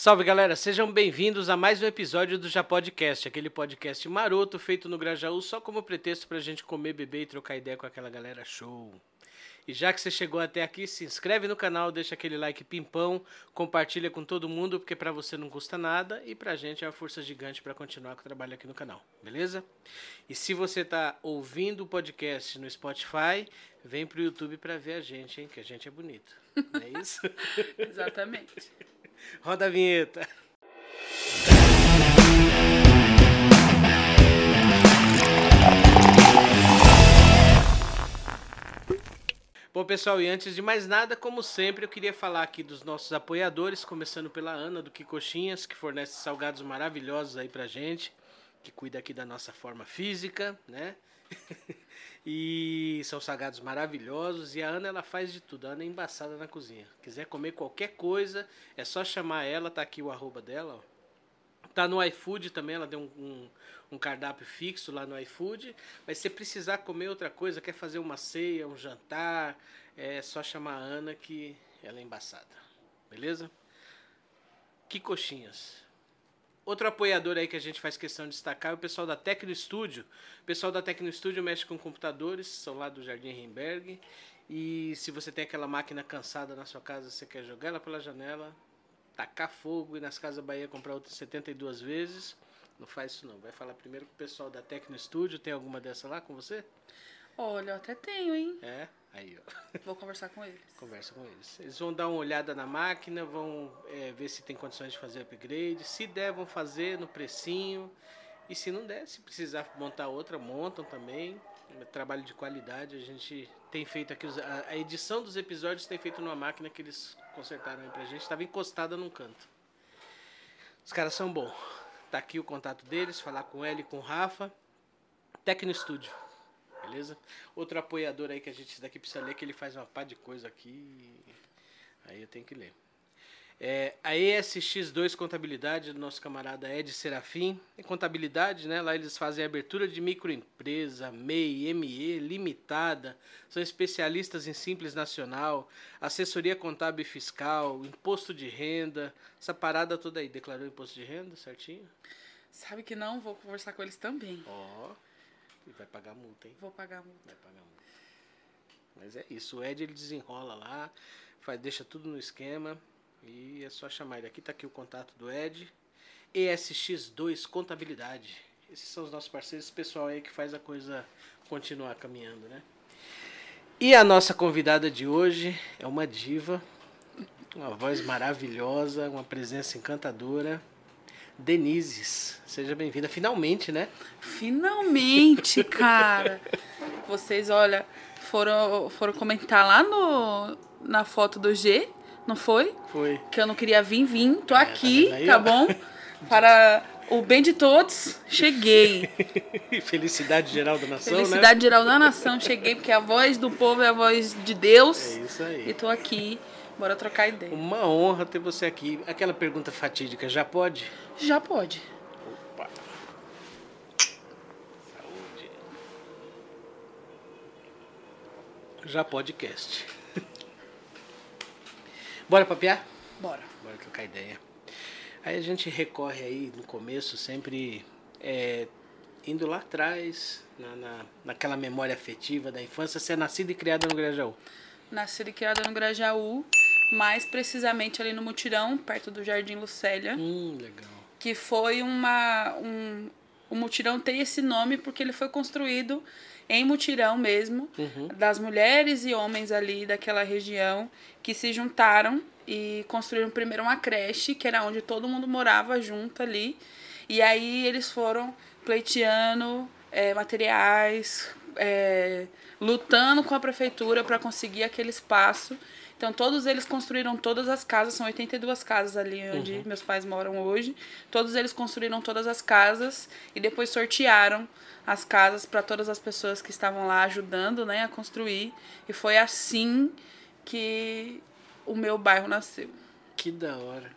Salve galera, sejam bem-vindos a mais um episódio do Já Podcast, aquele podcast maroto feito no Grajaú só como pretexto pra gente comer, beber e trocar ideia com aquela galera show. E já que você chegou até aqui, se inscreve no canal, deixa aquele like pimpão, compartilha com todo mundo, porque pra você não custa nada e pra gente é uma força gigante pra continuar com o trabalho aqui no canal, beleza? E se você tá ouvindo o podcast no Spotify, vem pro YouTube pra ver a gente, hein, que a gente é bonito. Não é isso? Exatamente. Roda a vinheta. Bom, pessoal, e antes de mais nada, como sempre, eu queria falar aqui dos nossos apoiadores, começando pela Ana do Kikoxinhas, que fornece salgados maravilhosos aí pra gente, que cuida aqui da nossa forma física, né? e são salgados maravilhosos e a Ana ela faz de tudo. A Ana é embaçada na cozinha. Quiser comer qualquer coisa, é só chamar ela, tá aqui o arroba dela, ó. Tá no iFood também, ela deu um, um, um cardápio fixo lá no iFood. Mas se precisar comer outra coisa, quer fazer uma ceia, um jantar, é só chamar a Ana que ela é embaçada. Beleza? Que coxinhas. Outro apoiador aí que a gente faz questão de destacar é o pessoal da Tecno Studio. O pessoal da Tecno Studio mexe com computadores, são lá do Jardim Remberg. E se você tem aquela máquina cansada na sua casa, você quer jogar ela pela janela, tacar fogo e nas Casas Bahia comprar outras 72 vezes, não faz isso não. Vai falar primeiro com o pessoal da Tecno Studio. Tem alguma dessa lá com você? Olha, eu até tenho, hein? É? Aí, ó. Vou conversar com eles. Conversa com eles. Eles vão dar uma olhada na máquina, vão é, ver se tem condições de fazer upgrade. Se der, vão fazer no precinho. E se não der, se precisar montar outra, montam também. É trabalho de qualidade. A gente tem feito aqui. a edição dos episódios tem feito numa máquina que eles consertaram aí pra gente. Estava encostada num canto. Os caras são bons. Tá aqui o contato deles, falar com ele e com o Rafa. Tecno Studio. Beleza? Outro apoiador aí que a gente daqui precisa ler, que ele faz uma pá de coisa aqui. Aí eu tenho que ler. É, a ESX2 Contabilidade do nosso camarada Ed Serafim. É contabilidade, né? Lá eles fazem abertura de microempresa, MEI, ME, limitada. São especialistas em Simples Nacional, assessoria contábil e fiscal, imposto de renda. Essa parada toda aí. Declarou imposto de renda certinho? Sabe que não? Vou conversar com eles também. Ó. E vai pagar multa, hein? Vou pagar multa. Vai pagar multa. Mas é isso. O Ed ele desenrola lá, faz, deixa tudo no esquema. E é só chamar ele. Aqui tá aqui o contato do Ed. ESX2 Contabilidade. Esses são os nossos parceiros, esse pessoal aí que faz a coisa continuar caminhando, né? E a nossa convidada de hoje é uma diva, uma voz maravilhosa, uma presença encantadora. Denises, seja bem-vinda. Finalmente, né? Finalmente, cara! Vocês, olha, foram, foram comentar lá no, na foto do G, não foi? Foi. Que eu não queria vir, vim. Tô É, tá aqui, tá ó? bom? Para o bem de todos, cheguei. Felicidade geral da nação, né? Felicidade geral da nação, cheguei, porque a voz do povo é a voz de Deus. É isso aí. E tô aqui, bora trocar ideia. Uma honra ter você aqui. Aquela pergunta fatídica, já pode? Já pode. Opa. Saúde. Já podcast. Bora papear? Bora. Bora trocar ideia. Aí a gente recorre aí no começo sempre é, indo lá atrás, na, na, naquela memória afetiva da infância, você é nascida e criada no Grajaú. Nascida e criada no Grajaú, mais precisamente ali no Mutirão, perto do Jardim Lucélia, Hum, legal. que foi uma. Um, o Mutirão tem esse nome porque ele foi construído em Mutirão mesmo, Uhum. das mulheres e homens ali daquela região que se juntaram e construíram primeiro uma creche, que era onde todo mundo morava junto ali. E aí eles foram pleiteando é, materiais, é, lutando com a prefeitura para conseguir aquele espaço. Então todos eles construíram todas as casas, são 82 casas ali onde meus pais moram hoje. Todos eles construíram todas as casas e depois sortearam as casas para todas as pessoas que estavam lá ajudando, né, a construir. E foi assim que o meu bairro nasceu. Que da hora.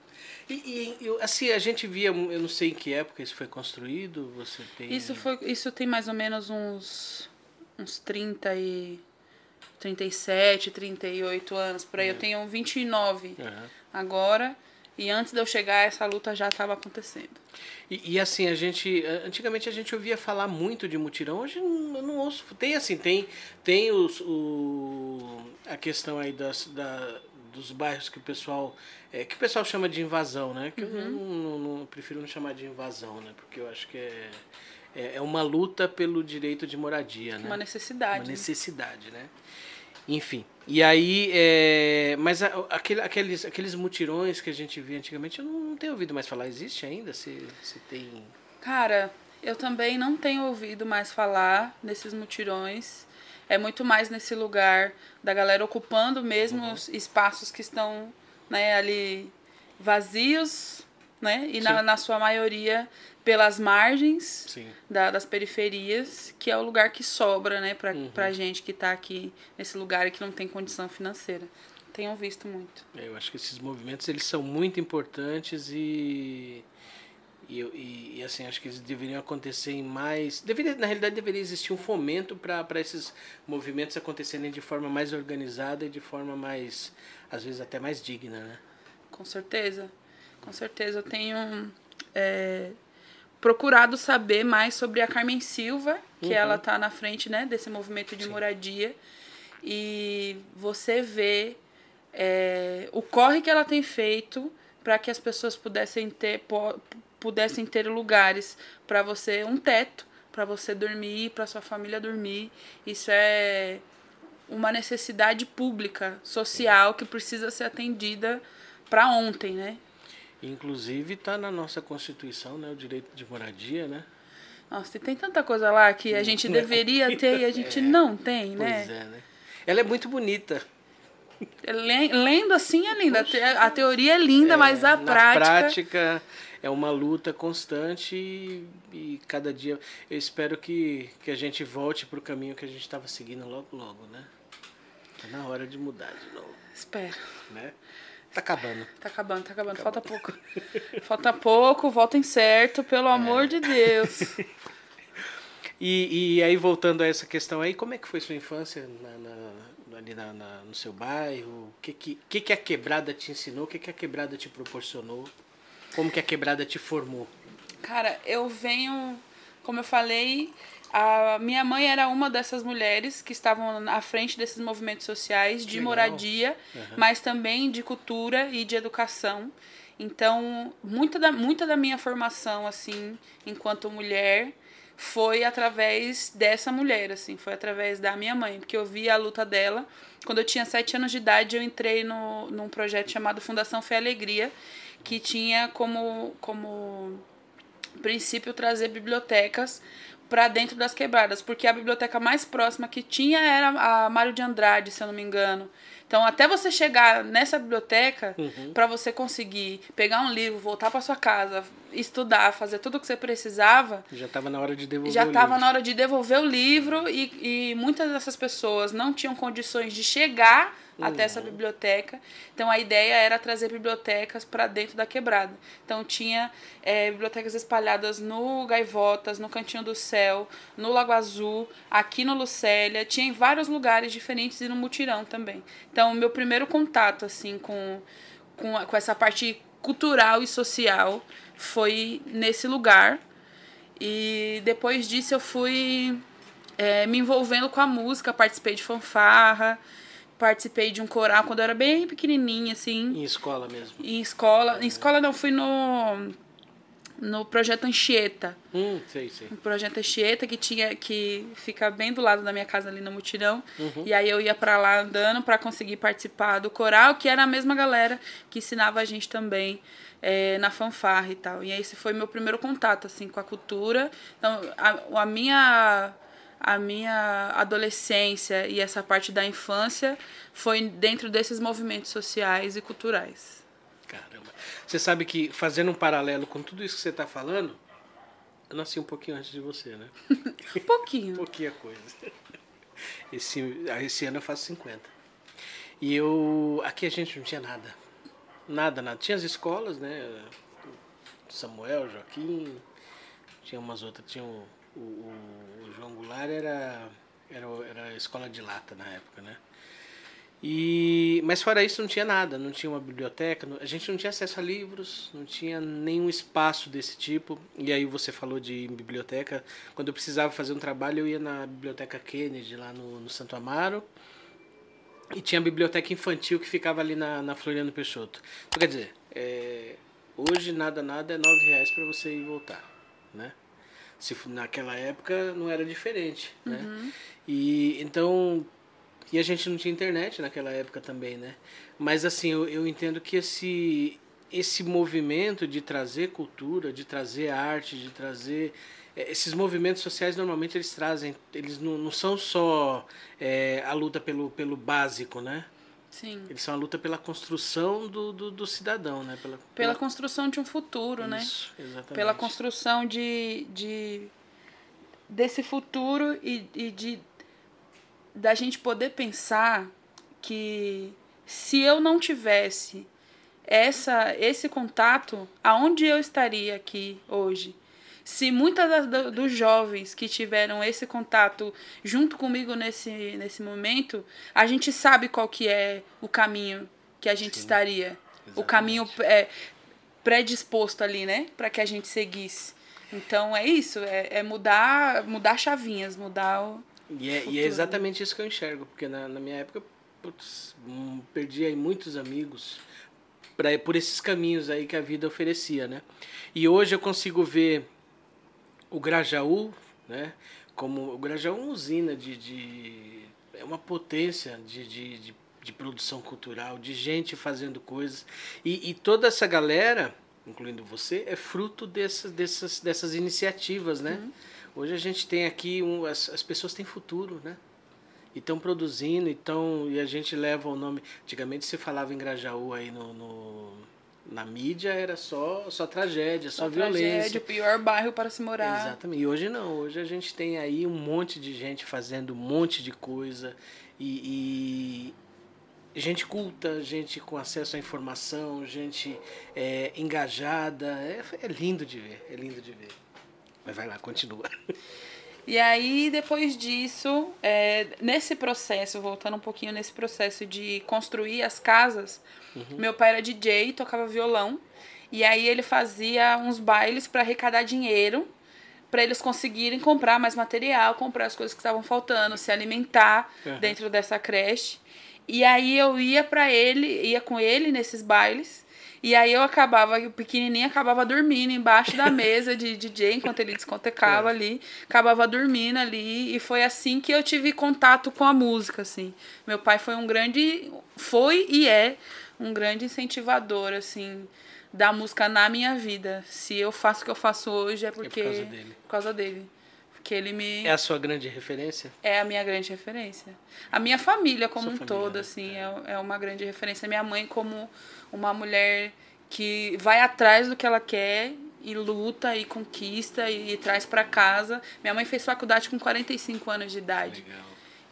E, e assim, a gente via, eu não sei em que época isso foi construído, você tem... Isso foi, isso tem mais ou menos uns uns 30 e 37, 38 anos por aí. Eu tenho 29 Aham. agora. E antes de eu chegar, essa luta já estava acontecendo. E, e, assim, a gente. Antigamente a gente ouvia falar muito de mutirão, hoje eu não ouço. Tem assim, tem, tem os, o, a questão aí das, da, dos bairros que o pessoal. É, que o pessoal chama de invasão, né? Que uhum. eu não, não, não, prefiro não chamar de invasão, né? Porque eu acho que é, é, é uma luta pelo direito de moradia, né? Uma necessidade. Uma necessidade, né? Enfim. E aí, é, mas aquele, aqueles, aqueles mutirões que a gente via antigamente, eu não, não tenho ouvido mais falar. Existe ainda? Se, se tem. Cara, eu também não tenho ouvido mais falar nesses mutirões. É muito mais nesse lugar da galera ocupando mesmo uhum. os espaços que estão né, ali vazios, né? E na, na sua maioria pelas margens da, das periferias, que é o lugar que sobra, né, pra, uhum. pra gente que está aqui nesse lugar e que não tem condição financeira. Tenham visto muito. É, eu acho que esses movimentos eles são muito importantes e e, e, e, assim, acho que eles deveriam acontecer em mais. Deveria, na realidade, deveria existir um fomento para esses movimentos acontecerem de forma mais organizada e de forma mais, às vezes, até mais digna, né? Com certeza. Com certeza. Eu tenho é, procurado saber mais sobre a Carmen Silva, que uhum. ela está na frente né, desse movimento de Sim. moradia. E você vê é, o corre que ela tem feito para que as pessoas pudessem ter pudessem ter lugares para você, um teto para você dormir, para sua família dormir. Isso é uma necessidade pública, social que precisa ser atendida para ontem, né? Inclusive está na nossa Constituição, né, o direito de moradia, né? Nossa, e tem tanta coisa lá que a gente deveria ter e a gente é, não tem, né? Pois é, né? Ela é muito bonita. Lendo assim é linda. A teoria é linda, é, mas a prática. prática é uma luta constante e, e, cada dia eu espero que, que a gente volte para o caminho que a gente estava seguindo logo logo, né? Tá na hora de mudar de novo. Espero. Né? Tá acabando. Tá acabando, tá acabando. Falta pouco. Falta pouco, votem certo, pelo é. amor de Deus. e, e aí, voltando a essa questão aí, como é que foi sua infância na, na, ali na, na, no seu bairro? O que, que, que, que a quebrada te ensinou? O que, que a quebrada te proporcionou? Como que a quebrada te formou? Cara, eu venho, como eu falei, a minha mãe era uma dessas mulheres que estavam à frente desses movimentos sociais de moradia, uhum. mas também de cultura e de educação. Então, muita da, muita da minha formação, assim, enquanto mulher, foi através dessa mulher, assim, foi através da minha mãe, porque eu vi a luta dela. Quando eu tinha sete anos de idade, eu entrei no, num projeto chamado Fundação Fé e Alegria, que tinha como, como princípio trazer bibliotecas para dentro das quebradas, porque a biblioteca mais próxima que tinha era a Mário de Andrade, se eu não me engano. Então, até você chegar nessa biblioteca, uhum. para você conseguir pegar um livro, voltar para sua casa, estudar, fazer tudo o que você precisava. Já estava na hora de devolver Já estava na hora de devolver o livro e, e muitas dessas pessoas não tinham condições de chegar uhum. até essa biblioteca. Então a ideia era trazer bibliotecas para dentro da quebrada. Então tinha é, bibliotecas espalhadas no Gaivotas, no Cantinho do Céu, no Lago Azul, aqui no Lucélia, tinha em vários lugares diferentes e no Mutirão também. Então meu primeiro contato assim com, com, com essa parte cultural e social foi nesse lugar. E depois disso eu fui é, me envolvendo com a música, participei de fanfarra, participei de um coral quando eu era bem pequenininha, assim. Em escola mesmo? Em escola. Em escola não, fui no no projeto Anchieta. Hum, sei, sei. O projeto Anchieta que tinha que fica bem do lado da minha casa ali no Mutirão. Uhum. E aí eu ia para lá andando para conseguir participar do coral, que era a mesma galera que ensinava a gente também é, na fanfarra e tal. E esse foi meu primeiro contato assim com a cultura. Então, a, a minha a minha adolescência e essa parte da infância foi dentro desses movimentos sociais e culturais. Caramba. Você sabe que, fazendo um paralelo com tudo isso que você está falando, eu nasci um pouquinho antes de você, né? um pouquinho. Pouquinha coisa. Esse, esse ano eu faço 50. E eu. Aqui a gente não tinha nada. Nada, nada. Tinha as escolas, né? Samuel, Joaquim, tinha umas outras, tinha o o, o, João Goulart era, era, era escola de lata na época, né? E, mas fora isso não tinha nada, não tinha uma biblioteca, a gente não tinha acesso a livros, não tinha nenhum espaço desse tipo. E aí você falou de biblioteca, quando eu precisava fazer um trabalho eu ia na biblioteca Kennedy lá no, no Santo Amaro. E tinha a biblioteca infantil que ficava ali na, na Floriano Peixoto. Então, quer dizer, é, hoje nada nada é nove reais para você ir voltar, né? Se naquela época não era diferente, né? Uhum. E então e a gente não tinha internet naquela época também, né? Mas assim, eu, eu entendo que esse, esse movimento de trazer cultura, de trazer arte, de trazer eh, esses movimentos sociais normalmente eles trazem, eles não, não são só é, a luta pelo, pelo básico, né? Sim. Eles são a luta pela construção do, do, do cidadão, né? Pela, pela, pela, construção de um futuro, Isso, né? Exatamente. Pela construção de, de desse futuro e, e de da gente poder pensar que se eu não tivesse essa esse contato, aonde eu estaria aqui hoje? Se muitas das, dos jovens que tiveram esse contato junto comigo nesse, nesse momento, a gente sabe qual que é o caminho que a gente Sim, estaria. Exatamente. O caminho é, predisposto ali, né? Para que a gente seguisse. Então é isso, é, é mudar, mudar chavinhas, mudar o, e é, e é, exatamente isso que eu enxergo, porque na, na minha época putz, hum, perdi aí muitos amigos pra, por esses caminhos aí que a vida oferecia, né? E hoje eu consigo ver o Grajaú, né? Como o Grajaú é uma usina de, de é uma potência de, de, de, de, produção cultural, de gente fazendo coisas e, e toda essa galera, incluindo você, é fruto dessas, dessas, dessas iniciativas, né? Uhum Hoje a gente tem aqui, um, as, as pessoas têm futuro, né? E estão produzindo, então, e a gente leva o nome. Antigamente se falava em Grajaú aí no, no na mídia era só, só tragédia, só, só violência. Tragédia, o pior bairro para se morar. Exatamente. E hoje não, hoje a gente tem aí um monte de gente fazendo um monte de coisa e, e gente culta, gente com acesso à informação, gente é, engajada. É, é lindo de ver, é lindo de ver. Mas vai lá, continua. E aí, depois disso, é, nesse processo, voltando um pouquinho nesse processo de construir as casas, uhum. meu pai era DJ, tocava violão. E aí ele fazia uns bailes para arrecadar dinheiro para eles conseguirem comprar mais material, comprar as coisas que estavam faltando, se alimentar uhum. dentro dessa creche. E aí eu ia para ele, ia com ele nesses bailes e aí eu acabava, o pequenininho acabava dormindo embaixo da mesa de DJ enquanto ele discotecava é. ali, acabava dormindo ali e foi assim que eu tive contato com a música, assim. Meu pai foi um grande, foi e é um grande incentivador, assim, da música na minha vida. Se eu faço o que eu faço hoje é porque é por causa dele. Por causa dele. Porque ele me É a sua grande referência? É a minha grande referência. A minha família como sua um família, todo, né? assim, é. é, é uma grande referência. Minha mãe como uma mulher que vai atrás do que ela quer e luta e conquista e, e traz para casa. Minha mãe fez faculdade com 45 anos de idade. Legal.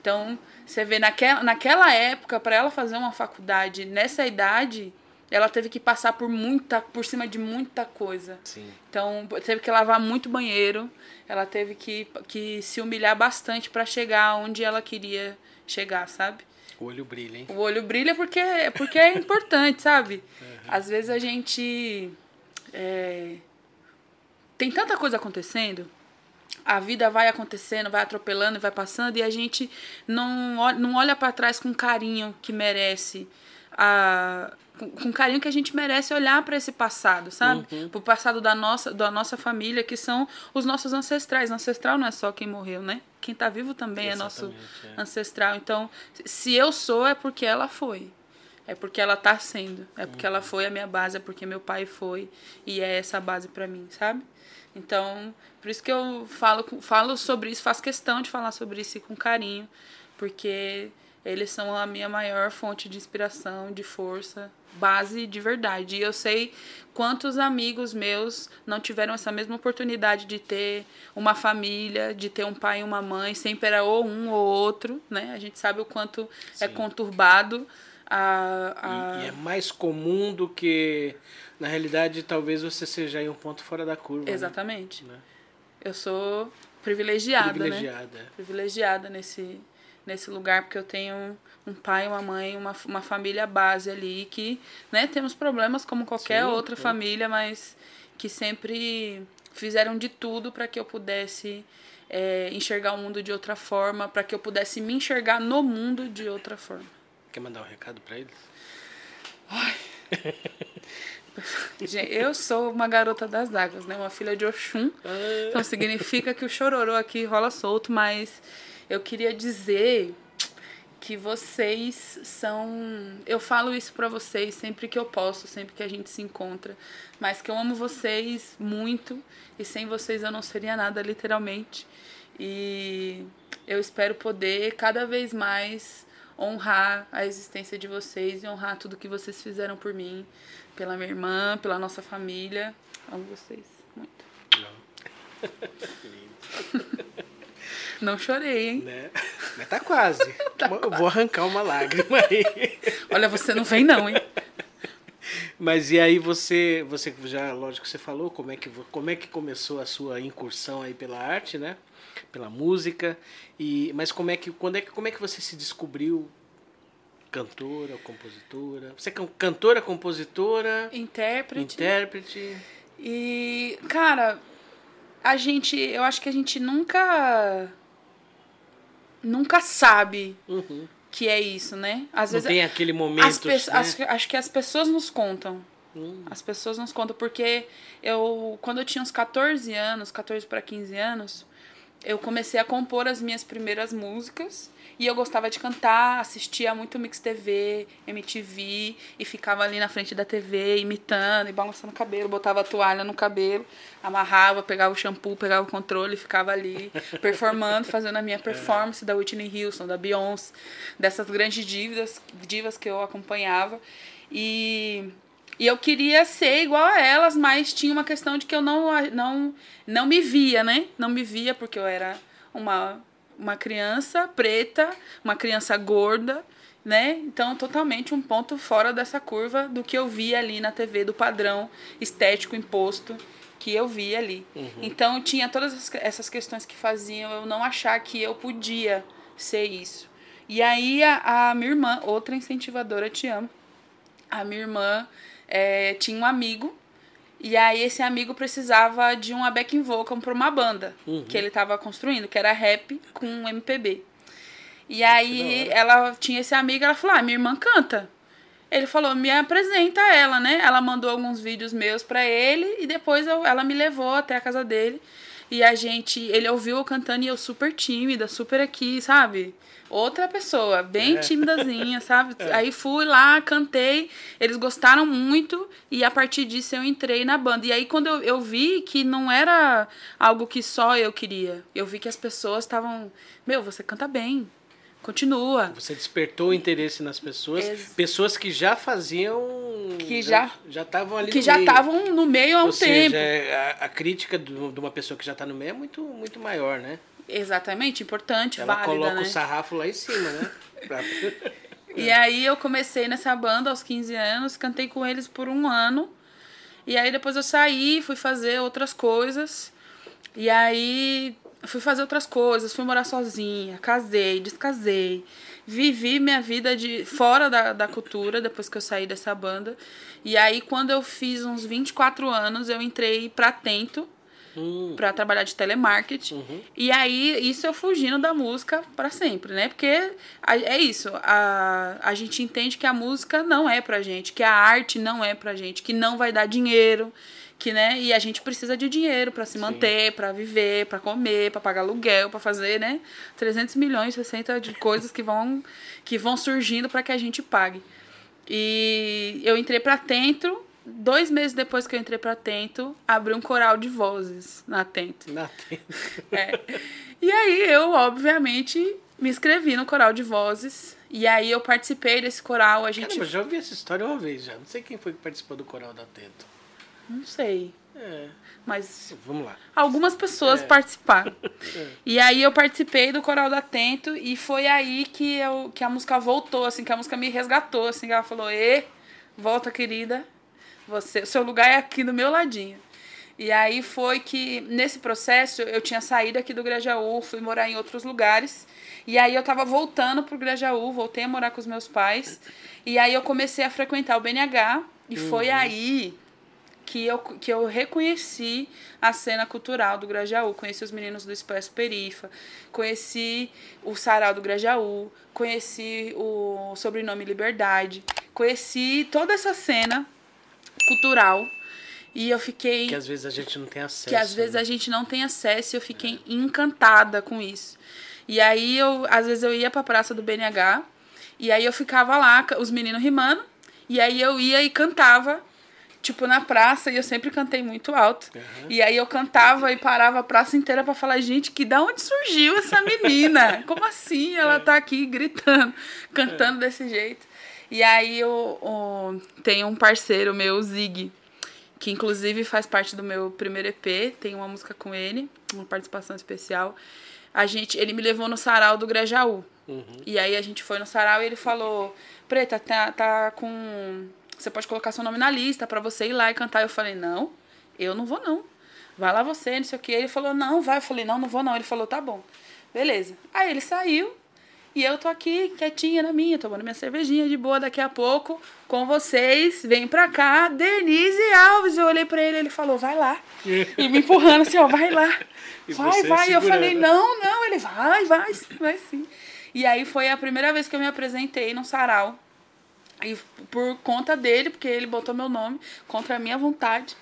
Então, você vê, naquela, naquela época, para ela fazer uma faculdade nessa idade, ela teve que passar por muita, por cima de muita coisa. Sim. Então, teve que lavar muito banheiro, ela teve que, que se humilhar bastante para chegar onde ela queria chegar, sabe? O olho brilha, hein? O olho brilha porque, porque é importante, sabe? Uhum. Às vezes a gente. É, tem tanta coisa acontecendo, a vida vai acontecendo, vai atropelando e vai passando, e a gente não, não olha para trás com carinho que merece a com, com carinho que a gente merece olhar para esse passado, sabe? Uhum. Pro passado da nossa, da nossa família, que são os nossos ancestrais. Ancestral não é só quem morreu, né? Quem tá vivo também Exatamente, é nosso é. ancestral. Então, se eu sou, é porque ela foi. É porque ela tá sendo. É porque uhum. ela foi a minha base, é porque meu pai foi. E é essa base para mim, sabe? Então, por isso que eu falo, falo sobre isso, faço questão de falar sobre isso com carinho. Porque eles são a minha maior fonte de inspiração, de força, base de verdade. E eu sei quantos amigos meus não tiveram essa mesma oportunidade de ter uma família, de ter um pai e uma mãe, sempre era ou um ou outro, né? A gente sabe o quanto é Sim. é conturbado. A, a... E, e, é mais comum do que, na realidade, talvez você seja aí um ponto fora da curva. Né? Exatamente. Né? Eu sou privilegiada, privilegiada. né? Privilegiada nesse nesse lugar, porque eu tenho um pai, uma mãe, uma, uma família base ali, que, né, temos problemas como qualquer Sim, outra sim. família, mas que sempre fizeram de tudo para que eu pudesse é, enxergar o mundo de outra forma, para que eu pudesse me enxergar no mundo de outra forma. Quer mandar um recado pra eles? Gente, eu sou uma garota das águas, né? Uma filha de Oxum. Então significa que o chororô aqui rola solto, mas eu queria dizer que vocês são. Eu falo isso pra vocês sempre que eu posso, sempre que a gente se encontra, mas que eu amo vocês muito e sem vocês eu não seria nada, literalmente. E eu espero poder cada vez mais honrar a existência de vocês e honrar tudo que vocês fizeram por mim, pela minha irmã, pela nossa família. Amo vocês muito. Não chorei, hein? Né? Mas tá quase. eu vou arrancar uma lágrima aí. Olha, você não vem não, hein? Mas e aí você, você já, lógico que você falou como é que como é que começou a sua incursão aí pela arte, né? Pela música. E mas como é que quando é que como é que você se descobriu cantora, compositora? Você é can- cantora, compositora, Intérprete. intérprete? E, cara, a gente. Eu acho que a gente nunca. Nunca sabe Uhum. que é isso, né? Às Não vezes. tem aquele momento, as né? acho, acho que as pessoas nos contam. Hum. As pessoas nos contam, porque eu, quando eu tinha uns 14 anos, 14 para 15 anos, eu comecei a compor as minhas primeiras músicas e eu gostava de cantar, assistia muito Mix TV, MTV e ficava ali na frente da TV imitando e balançando o cabelo, botava a toalha no cabelo, amarrava, pegava o shampoo, pegava o controle e ficava ali performando, fazendo a minha performance da Whitney Houston, da Beyoncé, dessas grandes divas, divas que eu acompanhava. E e eu queria ser igual a elas, mas tinha uma questão de que eu não, não, não me via, né? Não me via porque eu era uma, uma criança preta, uma criança gorda, né? Então, totalmente um ponto fora dessa curva do que eu via ali na TV, do padrão estético imposto que eu via ali. Então, tinha todas as- essas questões que faziam eu não achar que eu podia ser isso. E aí, a, a minha irmã, outra incentivadora, te amo, a minha irmã eh, tinha um amigo e aí esse amigo precisava de uma backing vocal para uma banda que ele estava construindo, que era rap com MPB. E aí ela tinha esse amigo, ela falou: "Ah, minha irmã canta". Ele falou: "Me apresenta ela, né?". Ela mandou alguns vídeos meus para ele e depois eu- ela me levou até a casa dele. E a gente, ele ouviu eu cantando e eu super tímida, super aqui, sabe? Outra pessoa, bem É. timidazinha, sabe? Aí fui lá, cantei, eles gostaram muito e a partir disso eu entrei na banda. E aí quando eu, eu vi que não era algo que só eu queria, eu vi que as pessoas estavam, meu, você canta bem, continua. Você despertou o interesse nas pessoas, Ex- pessoas que já faziam Que já- já estavam ali Que no já estavam no meio há um Ou tempo. seja, é, a, a crítica do- de uma pessoa que já está no meio é muito, muito maior, né? Exatamente, importante, Ela válida, coloca né? o sarrafo lá em cima, né? Pra- E aí eu comecei nessa banda aos 15 anos, cantei com eles por um ano. E aí depois eu saí, fui fazer outras coisas. E aí fui fazer outras coisas, fui morar sozinha, casei, descasei. Vivi minha vida de fora da, da cultura depois que eu saí dessa banda. E aí quando eu fiz uns 24 anos, eu entrei pra Tento, Hum, pra trabalhar de telemarketing. Uhum. E aí, isso eu fugindo da música para sempre, né? Porque a- é isso, a, a gente entende que a música não é pra gente, que a arte não é pra gente, que não vai dar dinheiro, que, né? E a gente precisa de dinheiro para se manter, para viver, para comer, para pagar aluguel, para fazer, né? 300 milhões, 60 de coisas que vão que vão surgindo para que a gente pague. E eu entrei pra Tento, dois meses depois que eu entrei pra Tento, abri um coral de vozes na Tento. na- É. E aí eu, obviamente, me inscrevi no coral de vozes. E aí eu participei desse coral, a gente. Caramba, já ouvi essa história uma vez já. Não sei quem foi que participou do coral da Tento. Não sei. É, Mas vamos lá. algumas pessoas É. participaram. E aí eu participei do coral da Tento e foi aí que, eu, que a música voltou, assim, que a música me resgatou, assim, que ela falou, Ê, volta, querida. Você, o seu lugar é aqui do meu ladinho. E aí foi que, nesse processo, eu tinha saído aqui do Grajaú, fui morar em outros lugares. E aí eu tava voltando pro Grajaú, voltei a morar com os meus pais. E aí eu comecei a frequentar o BNH. E uhum. foi aí que eu, que eu reconheci a cena cultural do Grajaú. Conheci os meninos do Expresso Perifa, conheci o Sarau do Grajaú, conheci o sobrenome Liberdade, conheci toda essa cena cultural e eu fiquei. Que às vezes a gente não tem acesso. Que às vezes né? a gente não tem acesso e eu fiquei é. encantada com isso. E aí eu, às vezes eu ia pra praça do BNH e aí eu ficava lá, os meninos rimando, e aí eu ia e cantava, tipo, na praça, e eu sempre cantei muito alto. Uhum. E aí eu cantava e parava a praça inteira para falar, gente, que da onde surgiu essa menina? Como assim ela é. tá aqui gritando, cantando desse jeito? E aí eu, eu, tem um parceiro meu, o Zig, que inclusive faz parte do meu primeiro EP, tem uma música com ele, uma participação especial. A gente, ele me levou no sarau do Grajaú. Uhum. E aí a gente foi no sarau e ele falou: "Preta, tá, tá com você pode colocar seu nome na lista para você ir lá e cantar". Eu falei: "Não, eu não vou não. Vai lá você, não sei o que". Ele falou: "Não, vai". Eu falei: "Não, não vou não". Ele falou: "Tá bom". Beleza. Aí ele saiu, e eu tô aqui quietinha na minha, tomando minha cervejinha de boa daqui a pouco com vocês. Vem pra cá, Denise Alves. Eu olhei pra ele, ele falou, vai lá. e me empurrando assim, ó, vai lá. E vai, vai. E eu falei, não, não. Ele vai, vai, vai sim. E aí foi a primeira vez que eu me apresentei no sarau. E por conta dele, porque ele botou meu nome, contra a minha vontade.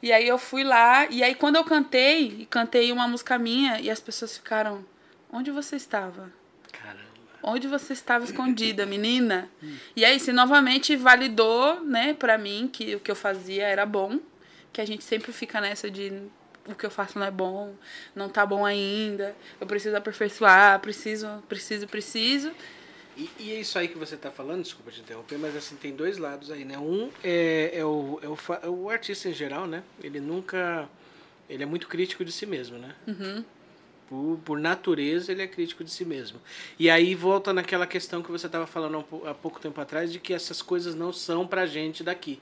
E aí eu fui lá, e aí quando eu cantei, cantei uma música minha, e as pessoas ficaram, onde você estava? Onde você estava escondida, menina? E aí, se novamente validou, né, pra mim que o que eu fazia era bom. Que a gente sempre fica nessa de o que eu faço não é bom, não tá bom ainda, eu preciso aperfeiçoar, preciso, preciso, preciso. E, e é isso aí que você está falando, desculpa te interromper, mas assim, tem dois lados aí, né? Um é, é, o, é, o, é o artista em geral, né? Ele nunca. Ele é muito crítico de si mesmo, né? Uhum. Por, por natureza, ele é crítico de si mesmo. E aí volta naquela questão que você estava falando há pouco tempo atrás, de que essas coisas não são pra gente daqui,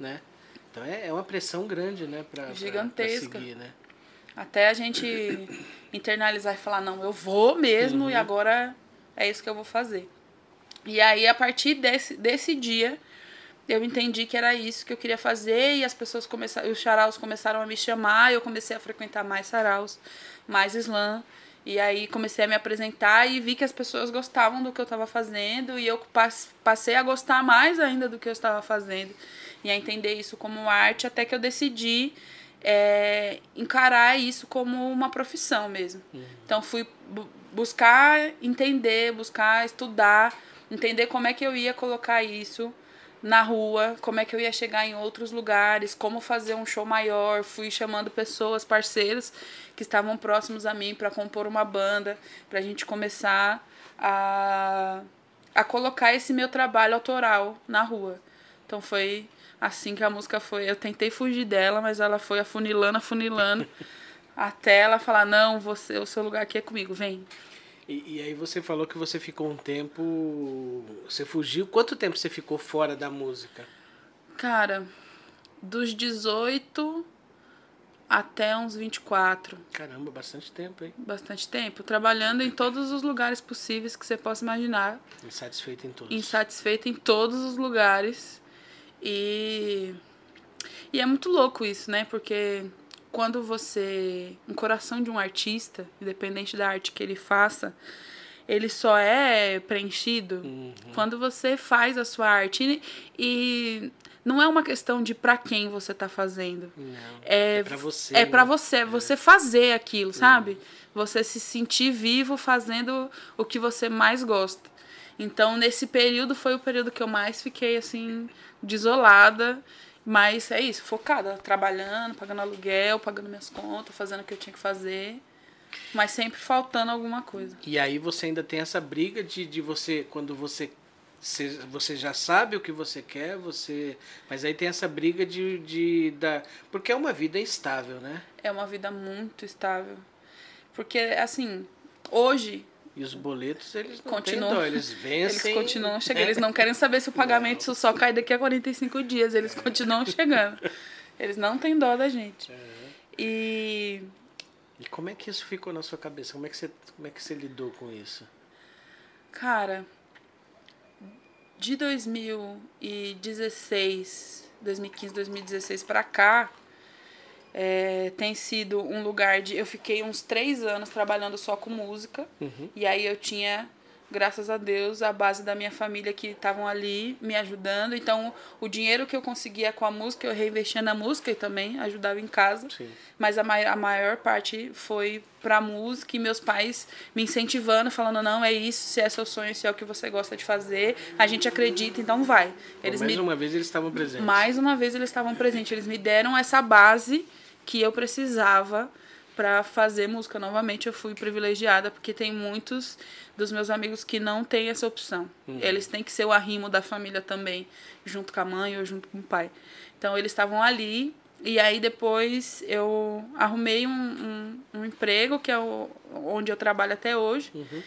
né? Então é, é uma pressão grande, né? Pra, Gigantesca. Pra, seguir, né? Até a gente internalizar e falar, não, eu vou mesmo uhum. e agora é isso que eu vou fazer. E aí, a partir desse, desse dia, eu entendi que era isso que eu queria fazer e as pessoas começaram, os saraus começaram a me chamar, eu comecei a frequentar mais saraus mais slam. E aí comecei a me apresentar e vi que as pessoas gostavam do que eu estava fazendo e eu passei a gostar mais ainda do que eu estava fazendo e a entender isso como arte até que eu decidi é, encarar isso como uma profissão mesmo. Uhum. Então fui buscar entender, buscar estudar, entender como é que eu ia colocar isso na rua, como é que eu ia chegar em outros lugares, como fazer um show maior. Fui chamando pessoas, parceiros que estavam próximos a mim para compor uma banda, para a gente começar a, a colocar esse meu trabalho autoral na rua. Então foi assim que a música foi. Eu tentei fugir dela, mas ela foi afunilando, afunilando, até ela falar: Não, você, o seu lugar aqui é comigo, vem. E, e, aí você falou que você ficou um tempo. Você fugiu. Quanto tempo você ficou fora da música? Cara, dos 18 até uns 24. Caramba, bastante tempo, hein? Bastante tempo. Trabalhando em todos os lugares possíveis que você possa imaginar. Insatisfeito em todos. Insatisfeito em todos os lugares. E. E é muito louco isso, né? Porque quando você. Um coração de um artista, independente da arte que ele faça, ele só é preenchido uhum. quando você faz a sua arte. E, e não é uma questão de para quem você tá fazendo. Não, é, é para você. É né? para você, é. você fazer aquilo, sabe? Uhum. Você se sentir vivo fazendo o que você mais gosta. Então, nesse período foi o período que eu mais fiquei assim desolada mas é isso, focada, trabalhando, pagando aluguel, pagando minhas contas, fazendo o que eu tinha que fazer. Mas sempre faltando alguma coisa. E aí você ainda tem essa briga de, de você, quando você, você já sabe o que você quer, você. Mas aí tem essa briga de, de da, porque é uma vida instável, né? É uma vida muito estável. Porque, assim, hoje e os boletos, eles continuam, dó, eles vencem. Eles continuam chegando. Eles não querem saber se o pagamento não. só cai daqui a 45 dias. Eles continuam chegando. Eles não têm dó da gente. Uhum. E E como é que isso ficou na sua cabeça? Como é que você, como é que você lidou com isso? Cara, de 2016, 2015, 2016 pra cá, é, tem sido um lugar de. Eu fiquei uns três anos trabalhando só com música. Uhum. E aí eu tinha, graças a Deus, a base da minha família que estavam ali me ajudando. Então, o dinheiro que eu conseguia com a música, eu reinvestia na música e também ajudava em casa. Sim. Mas a, mai a maior parte foi pra música e meus pais me incentivando, falando: não, é isso, se é seu sonho, se é o que você gosta de fazer, a gente acredita, então vai. Eles mais me... uma vez eles estavam presentes. Mais uma vez eles estavam presentes. Eles me deram essa base que eu precisava para fazer música novamente. Eu fui privilegiada porque tem muitos dos meus amigos que não têm essa opção. Uhum. Eles têm que ser o arrimo da família também, junto com a mãe ou junto com o pai. Então eles estavam ali e aí depois eu arrumei um, um, um emprego que é o, onde eu trabalho até hoje. Uhum.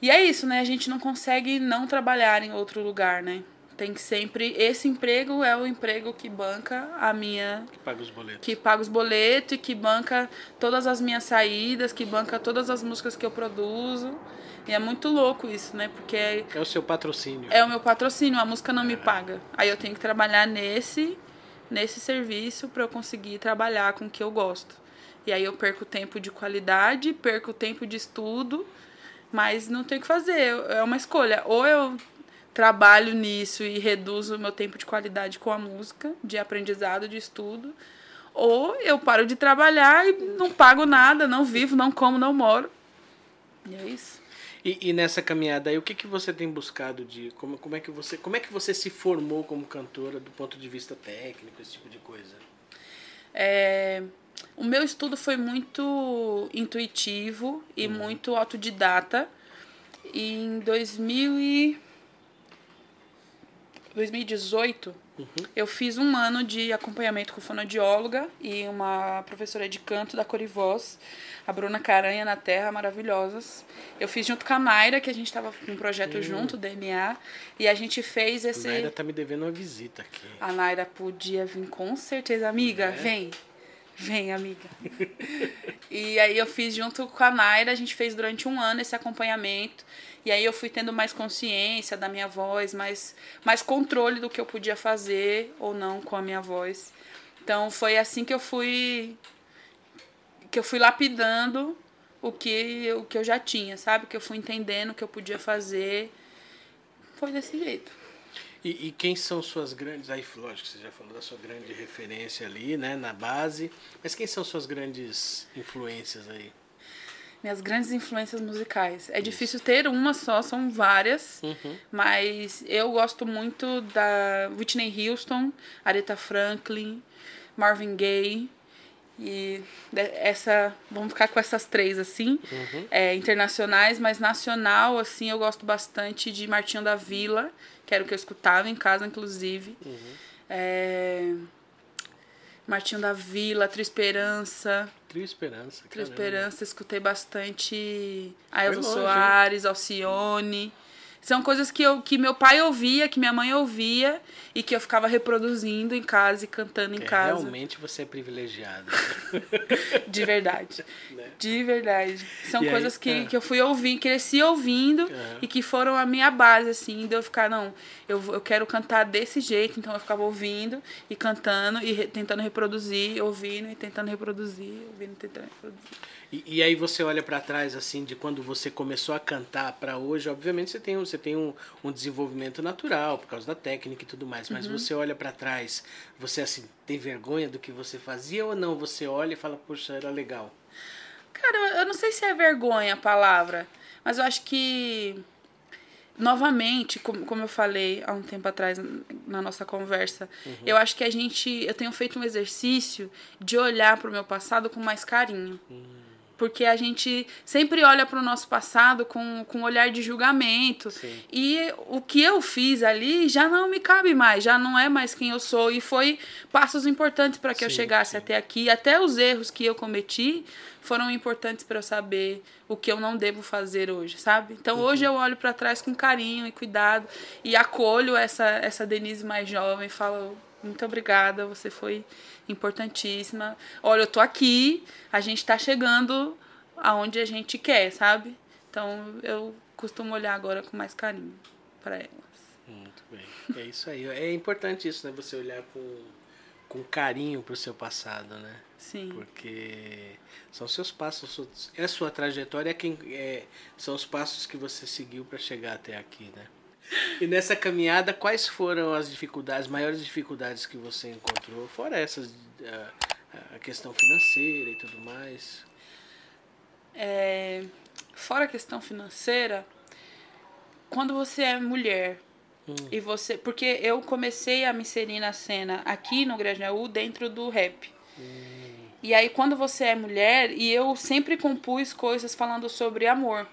E é isso, né? A gente não consegue não trabalhar em outro lugar, né? Tem que sempre. Esse emprego é o emprego que banca a minha. Que paga os boletos. Que paga os boletos e que banca todas as minhas saídas, que banca todas as músicas que eu produzo. E é muito louco isso, né? Porque. É, é o seu patrocínio. É o meu patrocínio, a música não é. me paga. Aí eu tenho que trabalhar nesse, nesse serviço para eu conseguir trabalhar com o que eu gosto. E aí eu perco tempo de qualidade, perco tempo de estudo, mas não tem o que fazer. É uma escolha. Ou eu trabalho nisso e reduzo o meu tempo de qualidade com a música, de aprendizado, de estudo. Ou eu paro de trabalhar e não pago nada, não vivo, não como, não moro. E é isso. E, e nessa caminhada aí, o que, que você tem buscado de. Como, como, é que você, como é que você se formou como cantora do ponto de vista técnico, esse tipo de coisa? É, o meu estudo foi muito intuitivo e uhum. muito autodidata. E em 2000 e 2018, uhum. eu fiz um ano de acompanhamento com fonoaudióloga e uma professora de canto da Corivoz, a Bruna Caranha na Terra, maravilhosas. Eu fiz junto com a Naira, que a gente estava com um projeto uhum. junto, DNA, e a gente fez esse... A Naira tá me devendo uma visita aqui. A Naira podia vir com certeza. Amiga, é? vem. Vem, amiga. e aí eu fiz junto com a Naira, a gente fez durante um ano esse acompanhamento. E aí eu fui tendo mais consciência da minha voz, mais, mais controle do que eu podia fazer ou não com a minha voz. Então foi assim que eu fui que eu fui lapidando o que, o que eu já tinha, sabe? Que eu fui entendendo o que eu podia fazer. Foi desse jeito. E, e, quem são suas grandes. Aí, lógico, você já falou da sua grande referência ali, né, na base. Mas quem são suas grandes influências aí? Minhas grandes influências musicais. É difícil ter uma só, são várias, uhum. mas eu gosto muito da Whitney Houston, Aretha Franklin, Marvin Gaye. E essa. Vamos ficar com essas três, assim. Uhum. É, internacionais, mas nacional, assim, eu gosto bastante de Martinho da Vila, que era o que eu escutava em casa, inclusive. Uhum. É, Martinho da Vila, Tri Esperança. Tri Esperança, Tri Esperança, escutei bastante a Elza Soares, Alcione. São coisas que, eu, que meu pai ouvia, que minha mãe ouvia e que eu ficava reproduzindo em casa e cantando em é, casa. Realmente você é privilegiado. De verdade. Né? De verdade. São E coisas aí, que, é. que eu fui ouvindo, cresci ouvindo Aham. e que foram a minha base, assim, de eu ficar, não, eu, eu quero cantar desse jeito, então eu ficava ouvindo e cantando e re- tentando reproduzir, ouvindo e tentando reproduzir, ouvindo e tentando reproduzir. E, e aí você olha pra trás assim de quando você começou a cantar pra hoje, obviamente você tem, um- você tem um, um desenvolvimento natural por causa da técnica e tudo mais, mas você olha pra trás, você assim tem vergonha do que você fazia ou não? Você olha e fala, poxa, era legal. Cara, eu- eu não sei se é vergonha a palavra, mas eu acho que, novamente, como, como eu falei há um tempo atrás na nossa conversa, eu acho que a gente. Eu tenho feito um exercício de olhar para o meu passado com mais carinho. Porque a gente sempre olha para o nosso passado com, com um olhar de julgamento. Sim. E o que eu fiz ali já não me cabe mais, já não é mais quem eu sou. E foi passos importantes para que eu Sim, chegasse sim. até aqui. Até os erros que eu cometi foram importantes para eu saber o que eu não devo fazer hoje, sabe? Então hoje eu olho para trás com carinho e cuidado e acolho essa, essa Denise mais jovem e falo muito obrigada, você foi importantíssima. Olha, eu tô aqui, a gente tá chegando aonde a gente quer, sabe? Então eu costumo olhar agora com mais carinho para elas. Muito bem. É isso aí. É importante isso, né? Você olhar com, com carinho pro seu passado, né? Sim. Porque são seus passos, é a sua trajetória, é quem, é, são os passos que você seguiu para chegar até aqui, né? E nessa caminhada, quais foram as dificuldades, as maiores dificuldades que você encontrou? Fora essas, a, a questão financeira e tudo mais. É, fora a questão financeira, quando você é mulher hum. e você. Porque eu comecei a me inserir na cena aqui no Grajaú dentro do rap. Hum. E aí, quando você é mulher, e eu sempre compus coisas falando sobre amor.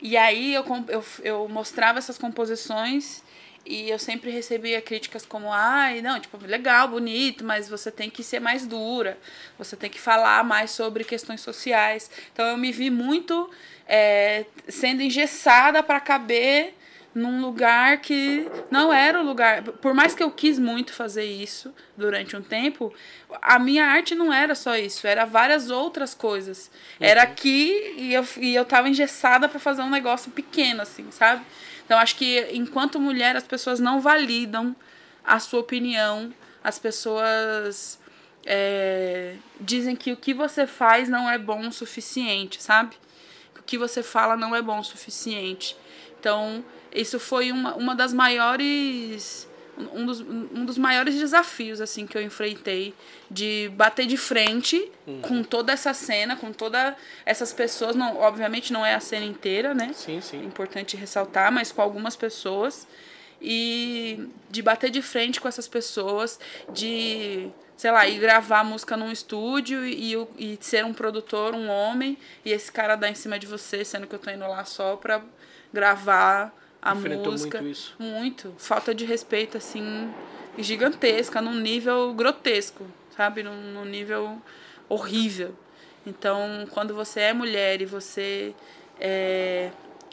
E aí eu, eu, eu mostrava essas composições e eu sempre recebia críticas como, ai, não, tipo, legal, bonito, mas você tem que ser mais dura, você tem que falar mais sobre questões sociais. Então eu me vi muito é, sendo engessada para caber num lugar que não era o lugar. Por mais que eu quis muito fazer isso durante um tempo, a minha arte não era só isso, era várias outras coisas. Uhum. Era aqui e eu, e eu tava engessada para fazer um negócio pequeno, assim, sabe? Então acho que enquanto mulher as pessoas não validam a sua opinião, as pessoas é, dizem que o que você faz não é bom o suficiente, sabe? Que o que você fala não é bom o suficiente. Então, isso foi uma, uma das maiores um dos, um dos maiores desafios assim que eu enfrentei de bater de frente uhum. com toda essa cena, com todas essas pessoas, não, obviamente não é a cena inteira, né? Sim, sim. É importante ressaltar, mas com algumas pessoas e de bater de frente com essas pessoas, de sei lá, ir gravar música num estúdio e, e ser um produtor, um homem, e esse cara dar em cima de você, sendo que eu tô indo lá só pra gravar a Enfrentou música. Muito isso. Muito. Falta de respeito, assim, gigantesca, num nível grotesco, sabe? Num, num nível horrível. Então, quando você é mulher e você é,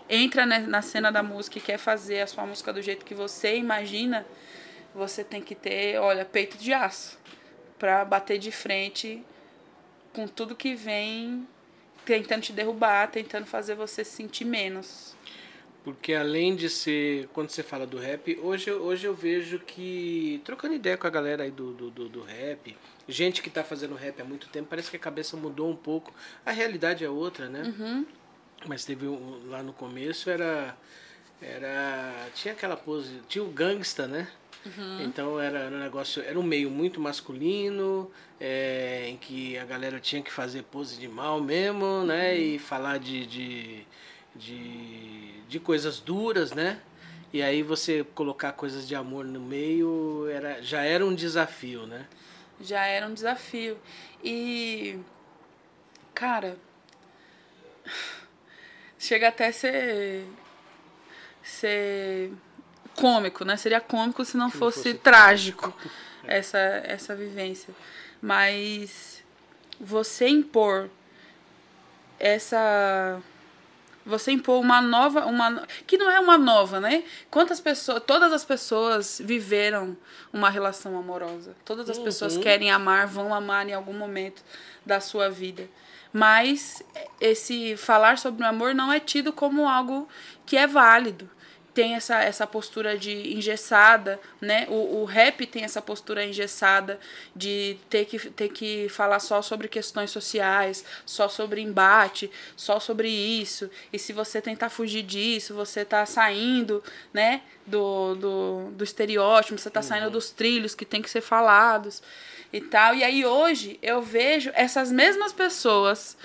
entra na cena da música e quer fazer a sua música do jeito que você imagina, você tem que ter, olha, peito de aço para bater de frente com tudo que vem tentando te derrubar, tentando fazer você se sentir menos. Porque além de ser, quando você fala do rap, hoje, hoje eu vejo que, trocando ideia com a galera aí do, do, do, do rap, gente que está fazendo rap há muito tempo, parece que a cabeça mudou um pouco. A realidade é outra, né? Uhum. Mas teve um, lá no começo era. era tinha aquela pose. Tinha o gangsta, né? Uhum. Então era um negócio, era um meio muito masculino, é, em que a galera tinha que fazer pose de mal mesmo, né? Uhum. E falar de, de de, de coisas duras, né? E aí você colocar coisas de amor no meio era, já era um desafio, né? Já era um desafio. E, cara, chega até ser, ser cômico, né? Seria cômico se não, se fosse, fosse, trágico essa, essa vivência. Mas você impor essa você impor uma nova, uma que não é uma nova, né? Quantas pessoas, todas as pessoas viveram uma relação amorosa. Todas as uhum. pessoas querem amar, vão amar em algum momento da sua vida. Mas esse falar sobre o amor não é tido como algo que é válido tem essa, essa postura de engessada, né? O, o rap tem essa postura engessada de ter que, ter que falar só sobre questões sociais, só sobre embate, só sobre isso. E se você tentar fugir disso, você tá saindo, né? Do, do, do estereótipo, você tá uhum. saindo dos trilhos que tem que ser falados e tal. E aí hoje eu vejo essas mesmas pessoas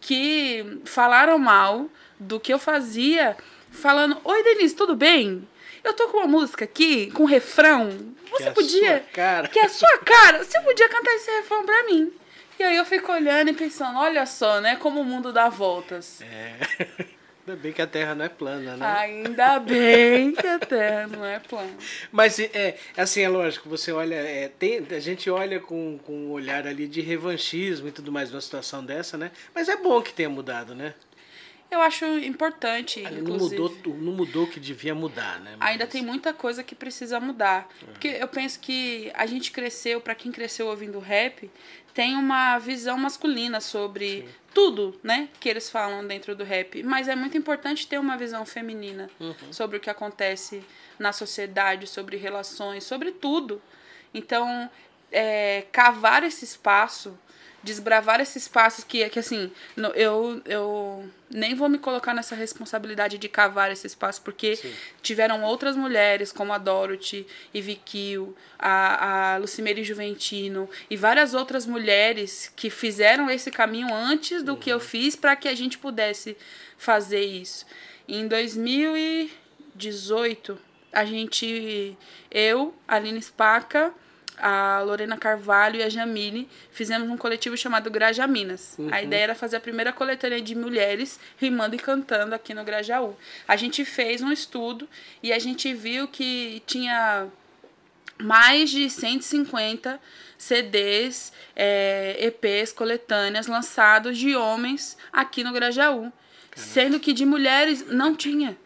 que falaram mal do que eu fazia falando: Oi, Denise, tudo bem? Eu tô com uma música aqui, com um refrão. Você que é podia. cara. Que é a sua cara. Você podia cantar esse refrão pra mim. E aí eu fico olhando e pensando: olha só, né? Como o mundo dá voltas. É. Ainda bem que a Terra não é plana, né? Ainda bem que a Terra não é plana. Mas é assim, é lógico, você olha, é, tem, a gente olha com, com um olhar ali de revanchismo e tudo mais numa situação dessa, né? Mas é bom que tenha mudado, né? Eu acho importante. Ali não mudou, não mudou o que devia mudar, né? Mas... Ainda tem muita coisa que precisa mudar. Uhum. Porque eu penso que a gente cresceu, para quem cresceu ouvindo rap, tem uma visão masculina sobre Sim. tudo, né? Que eles falam dentro do rap. Mas é muito importante ter uma visão feminina uhum. sobre o que acontece na sociedade, sobre relações, sobre tudo. Então, é, cavar esse espaço desbravar esses espaços que, que assim, eu, eu nem vou me colocar nessa responsabilidade de cavar esse espaço, porque Sim. tiveram outras mulheres, como a Dorothy e Vicky, a, a Lucimere Juventino e várias outras mulheres que fizeram esse caminho antes do uhum. que eu uhum. fiz para que a gente pudesse fazer isso. Em 2018, a gente, eu, Aline Spaca, a Lorena Carvalho e a Jamile fizemos um coletivo chamado Grajaminas. Uhum. A ideia era fazer a primeira coletânea de mulheres rimando e cantando aqui no Grajaú. A gente fez um estudo e a gente viu que tinha mais de 150 CDs, é, EPs, coletâneas lançados de homens aqui no Grajaú. Caramba. Sendo que de mulheres não tinha.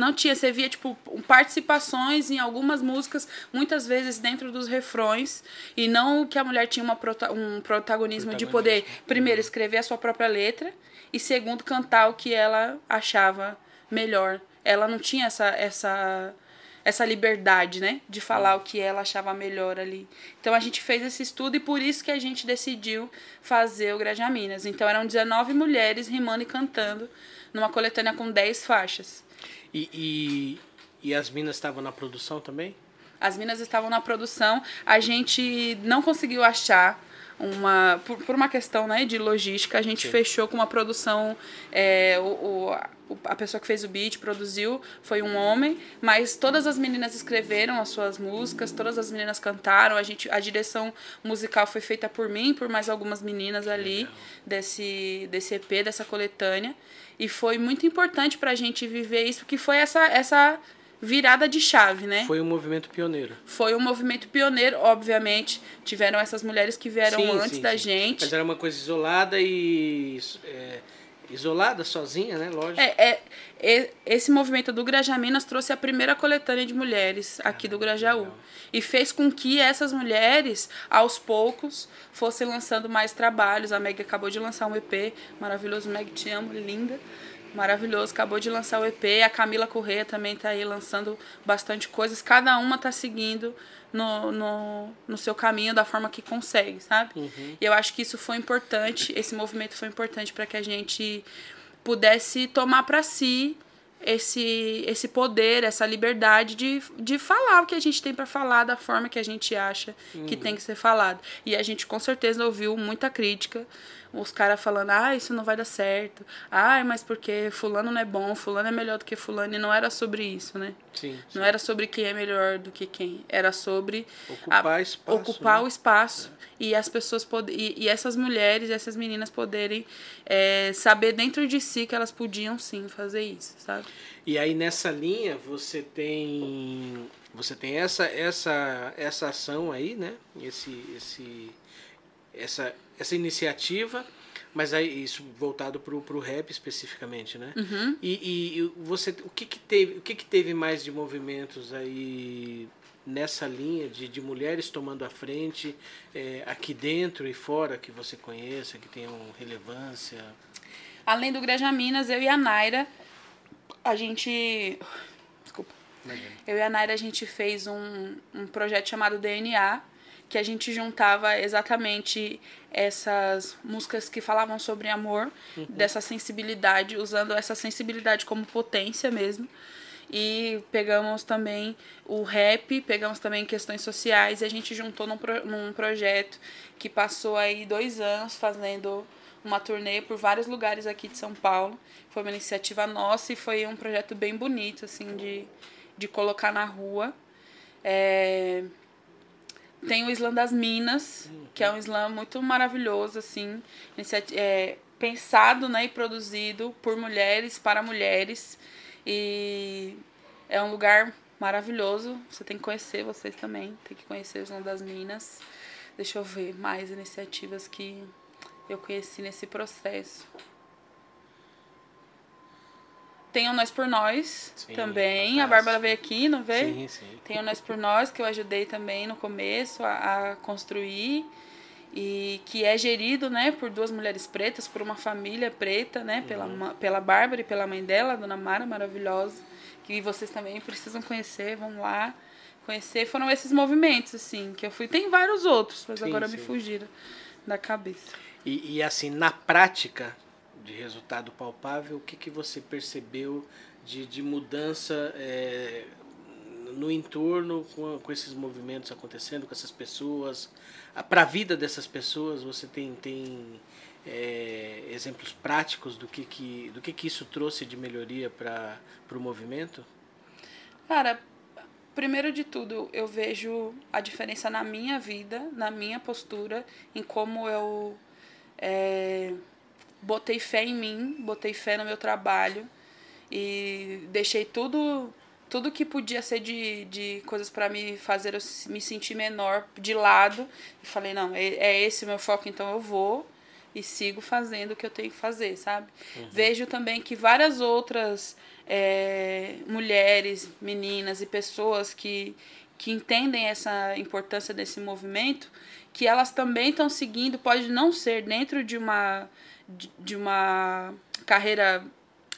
Não tinha, você via, tipo, participações em algumas músicas, muitas vezes dentro dos refrões, e não que a mulher tinha uma prota um protagonismo de poder, primeiro, escrever a sua própria letra, e segundo, cantar o que ela achava melhor. Ela não tinha essa, essa, essa liberdade, né, de falar o que ela achava melhor ali. Então a gente fez esse estudo e por isso que a gente decidiu fazer o Grajaminas. Então eram 19 mulheres rimando e cantando numa coletânea com 10 faixas. E, e, e as minas estavam na produção também? As minas estavam na produção. A gente não conseguiu achar uma por, por uma questão né, de logística a gente Sim. fechou com uma produção é, o, o, a pessoa que fez o beat produziu foi um homem mas todas as meninas escreveram as suas músicas todas as meninas cantaram a gente a direção musical foi feita por mim por mais algumas meninas ali desse desse EP dessa coletânea e foi muito importante para a gente viver isso, que foi essa, essa virada de chave, né? Foi um movimento pioneiro. Foi um movimento pioneiro, obviamente. Tiveram essas mulheres que vieram sim, antes sim, da sim. gente. Mas era uma coisa isolada e. É, isolada, sozinha, né? Lógico. É, é, esse movimento do Grajaminas trouxe a primeira coletânea de mulheres aqui ah, do Grajaú. Legal. E fez com que essas mulheres, aos poucos, fossem lançando mais trabalhos. A Meg acabou de lançar um EP maravilhoso. Meg, te amo, linda. Maravilhoso, acabou de lançar o EP. A Camila Corrêa também está aí lançando bastante coisas. Cada uma está seguindo no, no, no seu caminho da forma que consegue, sabe? Uhum. E eu acho que isso foi importante, esse movimento foi importante para que a gente pudesse tomar para si esse, esse poder, essa liberdade de, de falar o que a gente tem para falar da forma que a gente acha uhum. que tem que ser falado. E a gente com certeza ouviu muita crítica, os caras falando, ah, isso não vai dar certo. Ah, mas porque fulano não é bom, fulano é melhor do que fulano. E não era sobre isso, né? Sim, sim. Não era sobre quem é melhor do que quem. Era sobre ocupar, a, espaço, ocupar né? o espaço. É. E as pessoas pod e, e essas mulheres, essas meninas poderem é, saber dentro de si que elas podiam sim fazer isso, sabe? E aí nessa linha você tem você tem essa essa essa ação aí, né? Esse esse essa essa iniciativa, mas aí isso voltado para o rap especificamente, né? Uhum. E, e, você, o que que teve, o que que teve mais de movimentos aí nessa linha de, de mulheres tomando a frente é, aqui dentro e fora que você conheça, que tenham relevância? Além do Greja Minas, eu e a Naira, a gente. Desculpa. Eu e a Naira, a gente fez um, um projeto chamado DNA, que a gente juntava exatamente essas músicas que falavam sobre amor, uhum. dessa sensibilidade, usando essa sensibilidade como potência mesmo. E pegamos também o rap, pegamos também questões sociais e a gente juntou num, pro, num projeto que passou aí dois anos fazendo uma turnê por vários lugares aqui de São Paulo. Foi uma iniciativa nossa e foi um projeto bem bonito, assim, de, de colocar na rua. É, tem o Islã das Minas, que é um Islã muito maravilhoso, assim, é, pensado né, e produzido por mulheres, para mulheres. E é um lugar maravilhoso. Você tem que conhecer, vocês também. Tem que conhecer o Islã das Minas. Deixa eu ver mais iniciativas que eu conheci nesse processo. Tem o Nós por Nós Sim, também. fantástico. A Bárbara veio aqui, não veio? Sim, sim. Tem o Nós por Nós, que eu ajudei também no começo a, a construir. E que é gerido, né, por duas mulheres pretas, por uma família preta, né, pela, ma- pela Bárbara e pela mãe dela, a Dona Mara, maravilhosa. Que vocês também precisam conhecer, vão lá conhecer. Foram esses movimentos, assim, que eu fui. Tem vários outros, mas Sim, agora me sim. fugiram da cabeça. E, e, assim, na prática de resultado palpável, o que, que você percebeu de, de mudança é, no entorno com, com esses movimentos acontecendo, com essas pessoas? Para a vida dessas pessoas, você tem, tem é, exemplos práticos do que, que, do que, que isso trouxe de melhoria para o movimento? Cara, primeiro de tudo, eu vejo a diferença na minha vida, na minha postura, em como eu é, botei fé em mim, botei fé no meu trabalho e deixei tudo tudo que podia ser de, de coisas para me fazer eu me sentir menor de lado. E falei não é, é esse o meu foco então eu vou e sigo fazendo o que eu tenho que fazer sabe? Vejo também que várias outras é, mulheres meninas e pessoas que que entendem essa importância desse movimento que elas também estão seguindo pode não ser dentro de uma de, uma carreira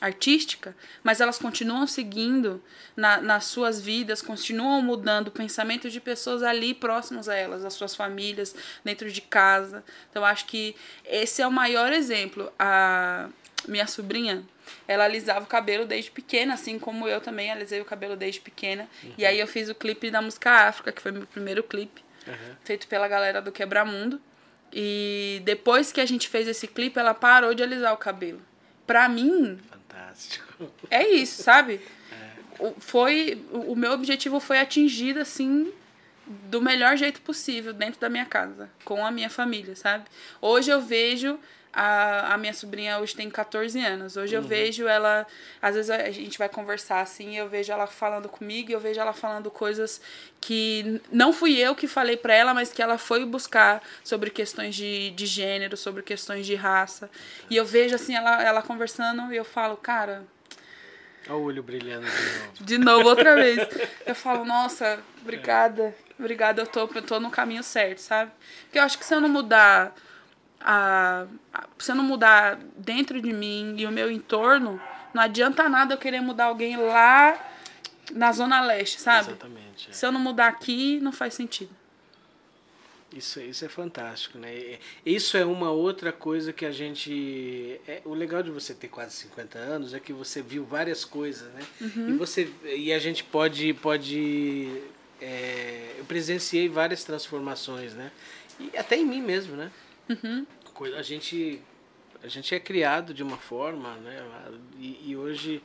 artística, mas elas continuam seguindo na, nas suas vidas, continuam mudando o pensamento de pessoas ali próximas a elas, as suas famílias, dentro de casa. Então, acho que esse é o maior exemplo. A minha sobrinha, ela alisava o cabelo desde pequena, assim como eu também alisei o cabelo desde pequena. E aí eu fiz o clipe da música África, que foi meu primeiro clipe, Aham. feito pela galera do Quebramundo. E depois que a gente fez esse clipe, ela parou de alisar o cabelo. Pra mim, Fantástico. é isso, sabe? O, foi, o meu objetivo foi atingido, assim, do melhor jeito possível dentro da minha casa, com a minha família, sabe? Hoje eu vejo. A, a minha sobrinha hoje tem 14 anos. Hoje eu vejo ela. Às vezes a gente vai conversar assim, eu vejo ela falando comigo, eu vejo ela falando coisas que não fui eu que falei pra ela, mas que ela foi buscar sobre questões de, de gênero, sobre questões de raça. E eu vejo assim ela, ela conversando e eu falo, cara, Olha o olho brilhando de novo. de novo, outra vez. Eu falo, nossa, obrigada. Obrigada, eu tô, eu tô no caminho certo, sabe? Porque eu acho que se eu não mudar a, a- se eu não mudar dentro de mim e o meu entorno, não adianta nada eu querer mudar alguém lá na zona leste, sabe? Exatamente. é. Se eu não mudar aqui, não faz sentido. Isso, isso é fantástico, né? Isso é uma outra coisa que a gente. É, o legal de você ter quase 50 anos é que você viu várias coisas, né? E, você, e a gente pode. pode é, eu presenciei várias transformações, né? E até em mim mesmo, né? Coi- A gente, a gente é criado de uma forma, né? E, e hoje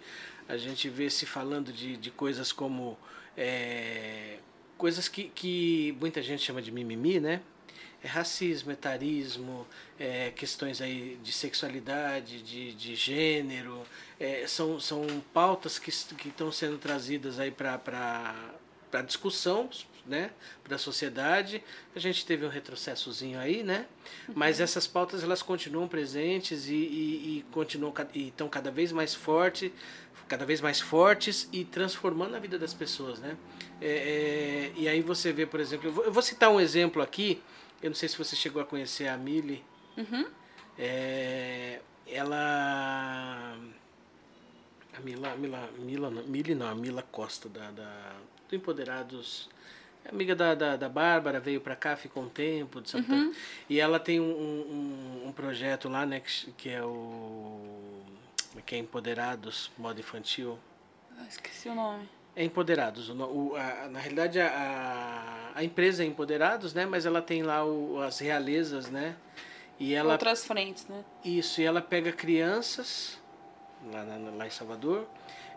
a gente vê se falando de, de coisas como. é, coisas que, que muita gente chama de mimimi, né? É racismo, etarismo, é questões aí de sexualidade, de, de gênero, é, são, são pautas que est- que estão sendo trazidas aí para discussão, né, para a sociedade. A gente teve um retrocessozinho aí, né? Mas essas pautas elas continuam presentes e, e, e continuam e estão cada vez mais fortes, cada vez mais fortes e transformando a vida das pessoas, né? É, é, e aí você vê, por exemplo, eu vou, eu vou citar um exemplo aqui. Eu não sei se você chegou a conhecer a Millie. Uhum. É, ela. A Mila. Mila, Mila não, Mili não, a Mila Costa, da, da, do Empoderados. É amiga da, da, da Bárbara, veio pra cá, ficou um tempo. De Santa, E ela tem um, um, um projeto lá, né, que, que é o. Que é Empoderados, modo infantil. Ah, esqueci o nome. É Empoderados. O, o, a, na realidade, a, a, a empresa é Empoderados, né? Mas ela tem lá o, as realezas, né? E ela Outras frentes, né? isso, e ela pega crianças lá, na- lá em Salvador,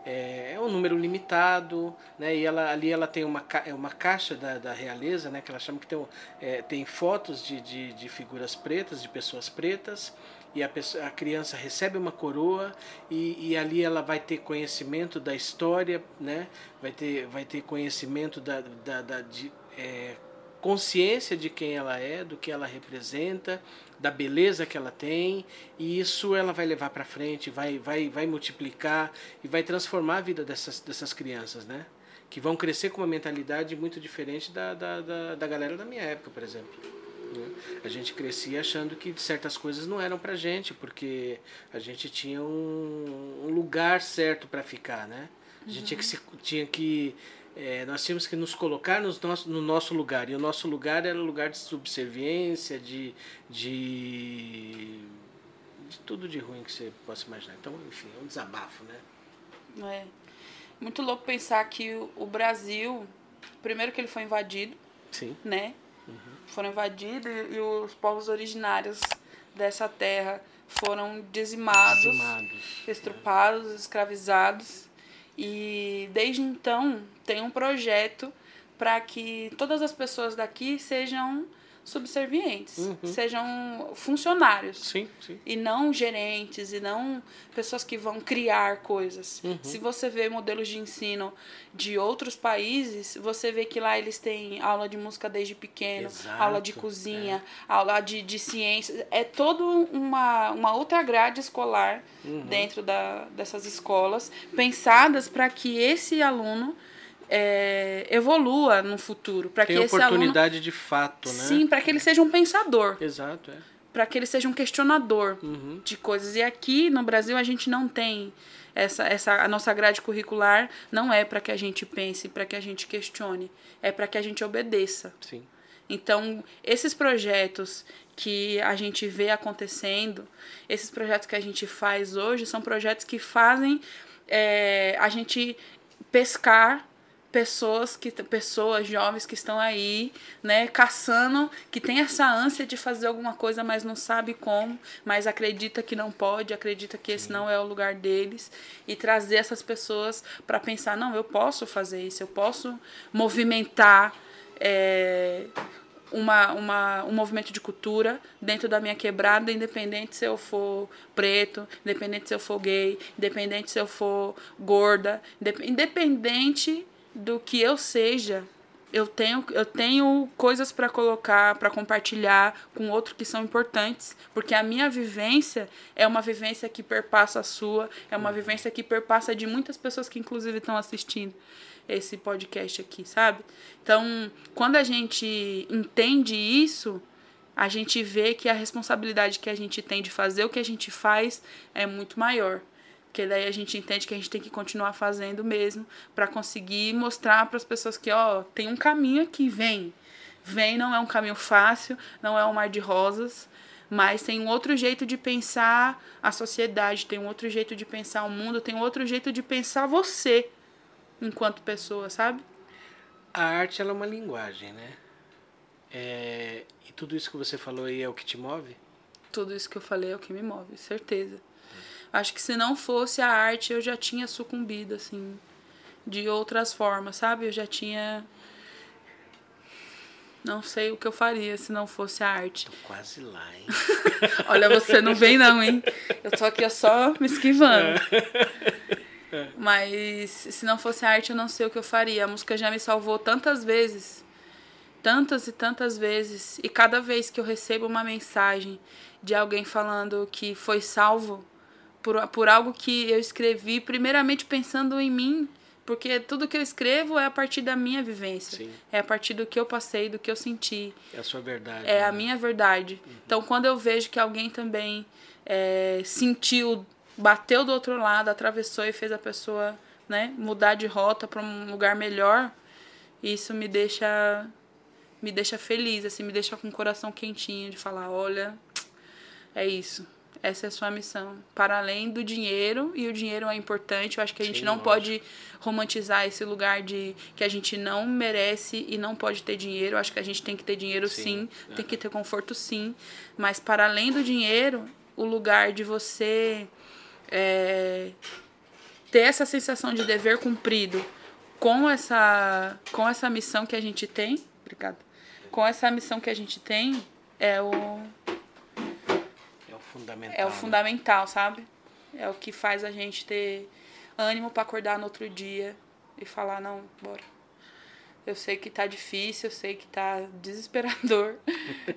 é, é um número limitado, né? E ela, ali ela tem uma, é uma caixa da, da realeza, né? Que ela chama que tem, é, tem fotos de, de, de figuras pretas, de pessoas pretas, e a, pessoa, a criança recebe uma coroa e, e ali ela vai ter conhecimento da história, né? Vai ter, vai ter conhecimento da, da, da de, é, consciência de quem ela é, do que ela representa, da beleza que ela tem, e isso ela vai levar para frente, vai, vai, vai multiplicar e vai transformar a vida dessas, dessas crianças, né? Que vão crescer com uma mentalidade muito diferente da, da, da, da galera da minha época, por exemplo. né? A gente crescia achando que certas coisas não eram pra gente, porque a gente tinha um, um lugar certo para ficar, né? A gente tinha que, se, tinha que é, nós tínhamos que nos colocar nos nosso, no nosso lugar. E o nosso lugar era lugar de subserviência, de, de, de tudo de ruim que você possa imaginar. Então, enfim, é um desabafo, né? É. Muito louco pensar que o- o Brasil, primeiro que ele foi invadido, Sim. né? Foram invadidos e, e os povos originários dessa terra foram dizimados, Dizimados. estrupados, escravizados. E desde então tem um projeto para que todas as pessoas daqui sejam subservientes, Uhum. sejam funcionários Sim, sim. e não gerentes e não pessoas que vão criar coisas. Uhum. Se você vê modelos de ensino de outros países, você vê que lá eles têm aula de música desde pequeno, Exato, aula de cozinha, aula de, de ciências. É toda uma, uma outra grade escolar Uhum. dentro da, dessas escolas, pensadas para que esse aluno é, evolua no futuro, para que Tem esse aluno oportunidade de fato, né? sim, para que ele seja um pensador, Exato, é. para que ele seja um questionador Uhum. de coisas. E aqui no Brasil a gente não tem essa, essa a nossa grade curricular não é para que a gente pense, para que a gente questione, é para que a gente obedeça. Sim. Então, esses projetos que a gente vê acontecendo, esses projetos que a gente faz hoje, são projetos que fazem é, a gente pescar pessoas que pessoas jovens que estão aí, né, caçando, que tem essa ânsia de fazer alguma coisa, mas não sabe como, mas acredita que não pode, acredita que esse não é o lugar deles e trazer essas pessoas para pensar, não, eu posso fazer isso, eu posso movimentar é, uma, uma, um movimento de cultura dentro da minha quebrada, independente se eu for preto, independente se eu for gay, independente se eu for gorda, indep- independente do que eu seja, eu tenho, eu tenho coisas para colocar, para compartilhar com outros que são importantes, porque a minha vivência é uma vivência que perpassa a sua, é uma vivência que perpassa de muitas pessoas que inclusive estão assistindo esse podcast aqui, sabe? Então, quando a gente entende isso, a gente vê que a responsabilidade que a gente tem de fazer o que a gente faz é muito maior. Porque daí a gente entende que a gente tem que continuar fazendo mesmo para conseguir mostrar para as pessoas que, ó, tem um caminho aqui, vem. Vem, não é um caminho fácil, não é um mar de rosas, mas tem um outro jeito de pensar a sociedade, tem um outro jeito de pensar o mundo, tem um outro jeito de pensar você enquanto pessoa, sabe? A arte ela é uma linguagem, né? É, e tudo isso que você falou aí é o que te move? Tudo isso que eu falei é o que me move, certeza. Acho que se não fosse a arte, eu já tinha sucumbido, assim, de outras formas, sabe? Eu já tinha. Não sei o que eu faria se não fosse a arte. Tô quase lá, hein? Olha, você não vem, não, hein? Eu tô aqui só me esquivando. Mas se não fosse a arte, eu não sei o que eu faria. A música já me salvou tantas vezes. Tantas e tantas vezes. E cada vez que eu recebo uma mensagem de alguém falando que foi salvo por, por algo que eu escrevi, primeiramente pensando em mim, porque tudo que eu escrevo é a partir da minha vivência. Sim. É a partir do que eu passei, do que eu senti. É a sua verdade. É a né? minha verdade. Então, quando eu vejo que alguém também é, sentiu, bateu do outro lado, atravessou e fez a pessoa né, mudar de rota para um lugar melhor, isso me deixa me deixa feliz, assim, me deixa com o coração quentinho de falar, olha, é isso. Essa é a sua missão. Para além do dinheiro, e o dinheiro é importante, eu acho que a gente Sim, não lógico. pode romantizar esse lugar de que a gente não merece e não pode ter dinheiro. Eu acho que a gente tem que ter dinheiro Sim, sim, é. tem que ter conforto sim. Mas para além do dinheiro, o lugar de você é, ter essa sensação de dever cumprido com essa, com essa missão que a gente tem. Obrigada. Com essa missão que a gente tem, é o, É o fundamental. é o né? fundamental, sabe? É o que faz a gente ter ânimo para acordar no outro dia e falar, não, bora. Eu sei que tá difícil, eu sei que tá desesperador,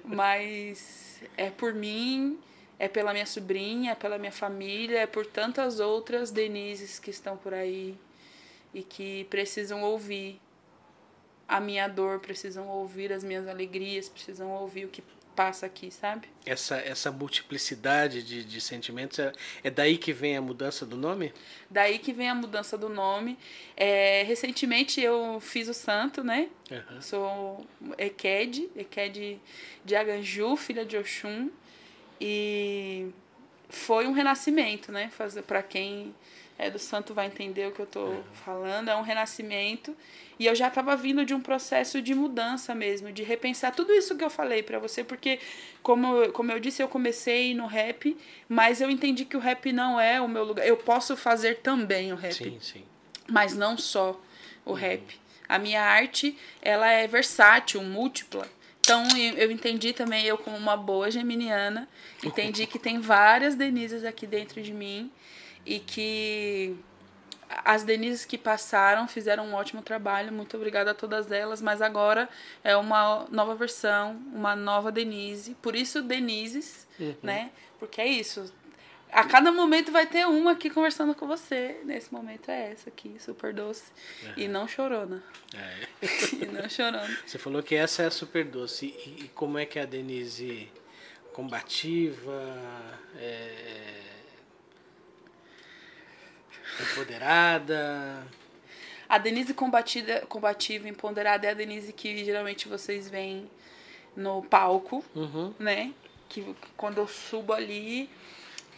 mas mas é por mim, é pela minha sobrinha, é pela minha família, é por tantas outras Denises que estão por aí e que precisam ouvir a minha dor, precisam ouvir as minhas alegrias, precisam ouvir o que passa aqui, sabe? Essa, essa multiplicidade de, de sentimentos, é, é daí que vem a mudança do nome? Daí que vem a mudança do nome. É, recentemente eu fiz o santo, né? Uhum. Sou Eked, Eked de Aganju, filha de Oxum. E foi um renascimento, né? Para quem é do santo vai entender o que eu estou uhum. falando. É um renascimento. E eu já estava vindo de um processo de mudança mesmo, de repensar tudo isso que eu falei para você, porque, como, como eu disse, eu comecei no rap, mas eu entendi que o rap não é o meu lugar. Eu posso fazer também o rap. Sim, sim. Mas não só o uhum. rap. A minha arte, ela é versátil, múltipla. Então eu entendi também, eu como uma boa geminiana, entendi que tem várias Denises aqui dentro de mim e que as Denises que passaram fizeram um ótimo trabalho, muito obrigada a todas elas, mas agora é uma nova versão, uma nova Denise, por isso Denises, uhum. né? Porque é isso. A cada momento vai ter uma aqui conversando com você. Nesse momento é essa aqui, super doce. Uhum. E não chorona. É. e não chorona. Você falou que essa é a super doce. E, e como é que é a Denise combativa? É Empoderada. A Denise combatida, combativa, empoderada é a Denise que geralmente vocês veem no palco, uhum. né? Que quando eu subo ali,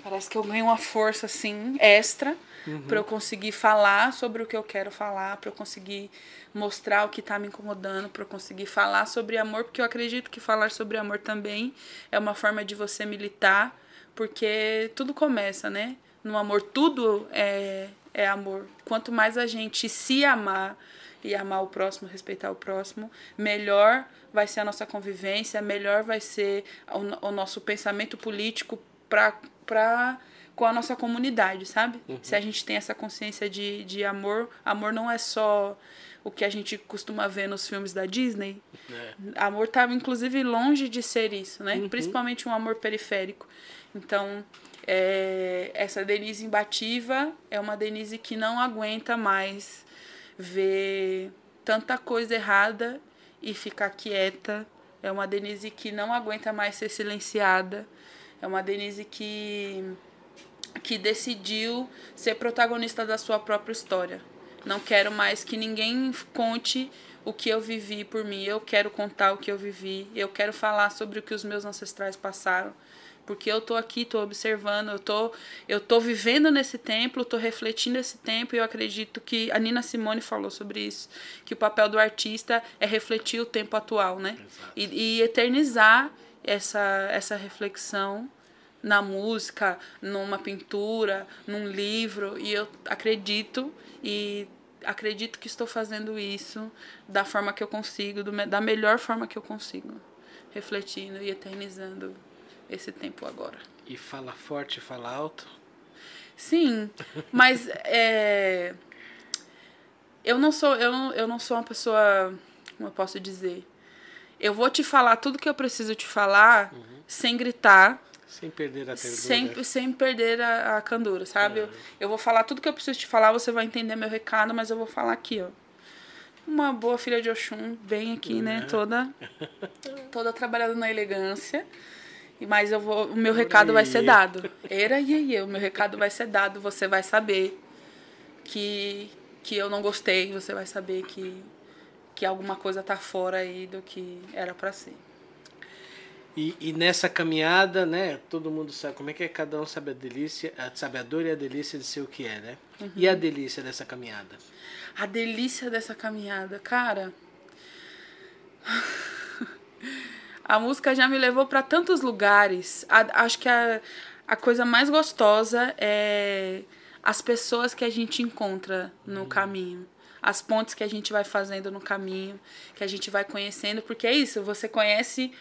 parece que eu ganho uma força assim extra uhum. para eu conseguir falar sobre o que eu quero falar, para eu conseguir mostrar o que está me incomodando, para eu conseguir falar sobre amor, porque eu acredito que falar sobre amor também é uma forma de você militar, porque tudo começa, né? No amor tudo é, é amor. Quanto mais a gente se amar e amar o próximo, respeitar o próximo, melhor vai ser a nossa convivência, melhor vai ser o, o nosso pensamento político para com a nossa comunidade, sabe? Uhum. Se a gente tem essa consciência de, de amor, amor não é só o que a gente costuma ver nos filmes da Disney. É. Amor tá inclusive longe de ser isso, né? Uhum. Principalmente um amor periférico. Então, é, essa Denise imbativa é uma Denise que não aguenta mais ver tanta coisa errada e ficar quieta. É uma Denise que não aguenta mais ser silenciada. É uma Denise que, que decidiu ser protagonista da sua própria história. Não quero mais que ninguém conte o que eu vivi por mim. Eu quero contar o que eu vivi. Eu quero falar sobre o que os meus ancestrais passaram porque eu tô aqui, tô observando, eu tô, eu tô vivendo nesse tempo, tô refletindo esse tempo e eu acredito que a Nina Simone falou sobre isso, que o papel do artista é refletir o tempo atual, né? E, e eternizar essa, essa reflexão na música, numa pintura, num livro, e eu acredito e acredito que estou fazendo isso da forma que eu consigo, do, da melhor forma que eu consigo, refletindo e eternizando esse tempo agora. E fala forte, fala alto? Sim, mas é, eu não sou eu não, eu não sou uma pessoa, como eu posso dizer, eu vou te falar tudo que eu preciso te falar uhum. sem gritar. Sem perder a ternura. Sem, sem perder a, a candura, sabe? Eu, eu vou falar tudo que eu preciso te falar, você vai entender meu recado, mas eu vou falar aqui, ó. Uma boa filha de Oxum, bem aqui, uhum. né? Toda, toda trabalhando na elegância. Mas eu vou, o meu recado vai ser dado. Era iê, o meu recado vai ser dado. Você vai saber que, que eu não gostei. Você vai saber que, que alguma coisa tá fora aí do que era para ser. E, e, nessa caminhada, né, todo mundo sabe como é que é, cada um sabe a delícia, sabe a dor e a delícia de ser o que é, né? Uhum. E a delícia dessa caminhada? A delícia dessa caminhada, cara. A música já me levou para tantos lugares. A, acho que a, a coisa mais gostosa é as pessoas que a gente encontra no uhum. caminho. As pontes que a gente vai fazendo no caminho, que a gente vai conhecendo, porque é isso, você conhece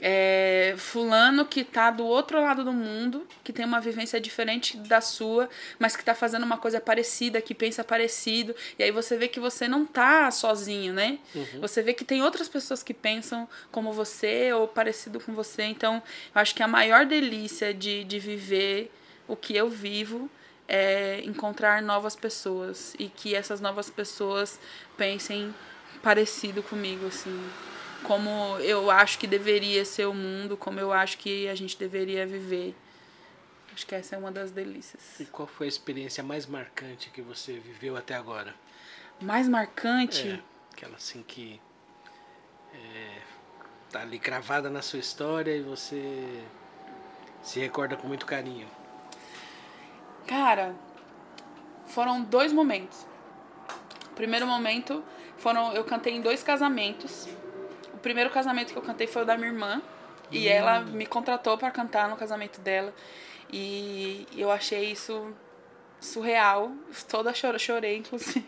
é, fulano que tá do outro lado do mundo, que tem uma vivência diferente da sua, mas que tá fazendo uma coisa parecida, que pensa parecido, e aí você vê que você não tá sozinho, né? Uhum. Você vê que tem outras pessoas que pensam como você ou parecido com você. Então, eu acho que a maior delícia de, de viver o que eu vivo é encontrar novas pessoas e que essas novas pessoas pensem parecido comigo, assim como eu acho que deveria ser o mundo, como eu acho que a gente deveria viver. Acho que essa é uma das delícias. E qual foi a experiência mais marcante que você viveu até agora? Mais marcante? É, aquela assim que é, tá ali gravada na sua história e você se recorda com muito carinho. Cara, foram dois momentos. O primeiro momento foram eu cantei em dois casamentos primeiro casamento que eu cantei foi o da minha irmã. E hum. ela me contratou para cantar no casamento dela. E eu achei isso surreal. Toda chorei, chorei inclusive.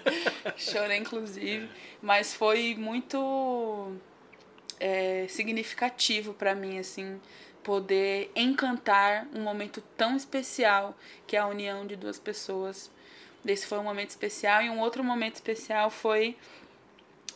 chorei, inclusive. Mas foi muito é, significativo para mim, assim, poder encantar um momento tão especial que é a união de duas pessoas. Esse foi um momento especial. E um outro momento especial foi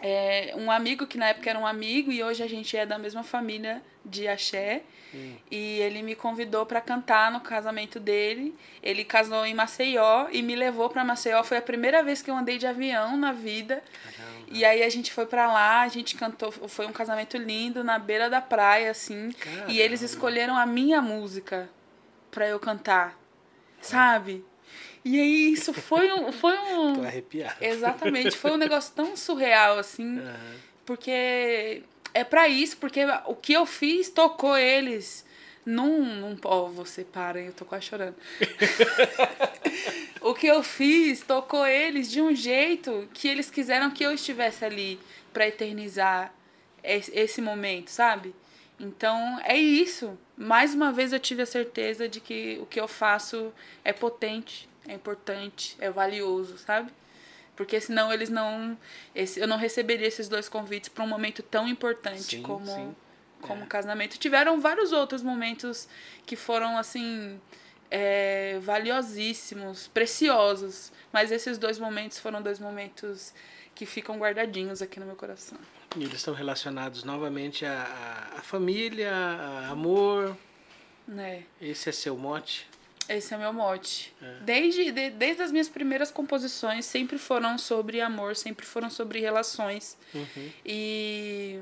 é, um amigo que na época era um amigo e hoje a gente é da mesma família de axé. Hum. E ele me convidou para cantar no casamento dele. Ele casou em Maceió e me levou para Maceió. Foi a primeira vez que eu andei de avião na vida. Caramba. E aí a gente foi para lá, a gente cantou, foi um casamento lindo na beira da praia assim. Caramba. E eles escolheram a minha música para eu cantar. Sabe? E aí isso foi um. Foi um Tô arrepiado. Exatamente. Foi um negócio tão surreal, assim. Uhum. Porque é para isso, porque o que eu fiz tocou eles num. num oh, você para, eu tô quase chorando. o que eu fiz tocou eles de um jeito que eles quiseram que eu estivesse ali para eternizar esse momento, sabe? Então é isso. Mais uma vez eu tive a certeza de que o que eu faço é potente é importante, é valioso, sabe? Porque senão eles não. Esse, eu não receberia esses dois convites para um momento tão importante sim, como sim. como é. casamento. Tiveram vários outros momentos que foram assim. É, valiosíssimos, preciosos. Mas esses dois momentos foram dois momentos que ficam guardadinhos aqui no meu coração. E eles estão relacionados novamente à, à família, a amor. É. Esse é seu mote? Esse é o meu mote. É. Desde, de, desde as minhas primeiras composições, sempre foram sobre amor, sempre foram sobre relações. Uhum. E,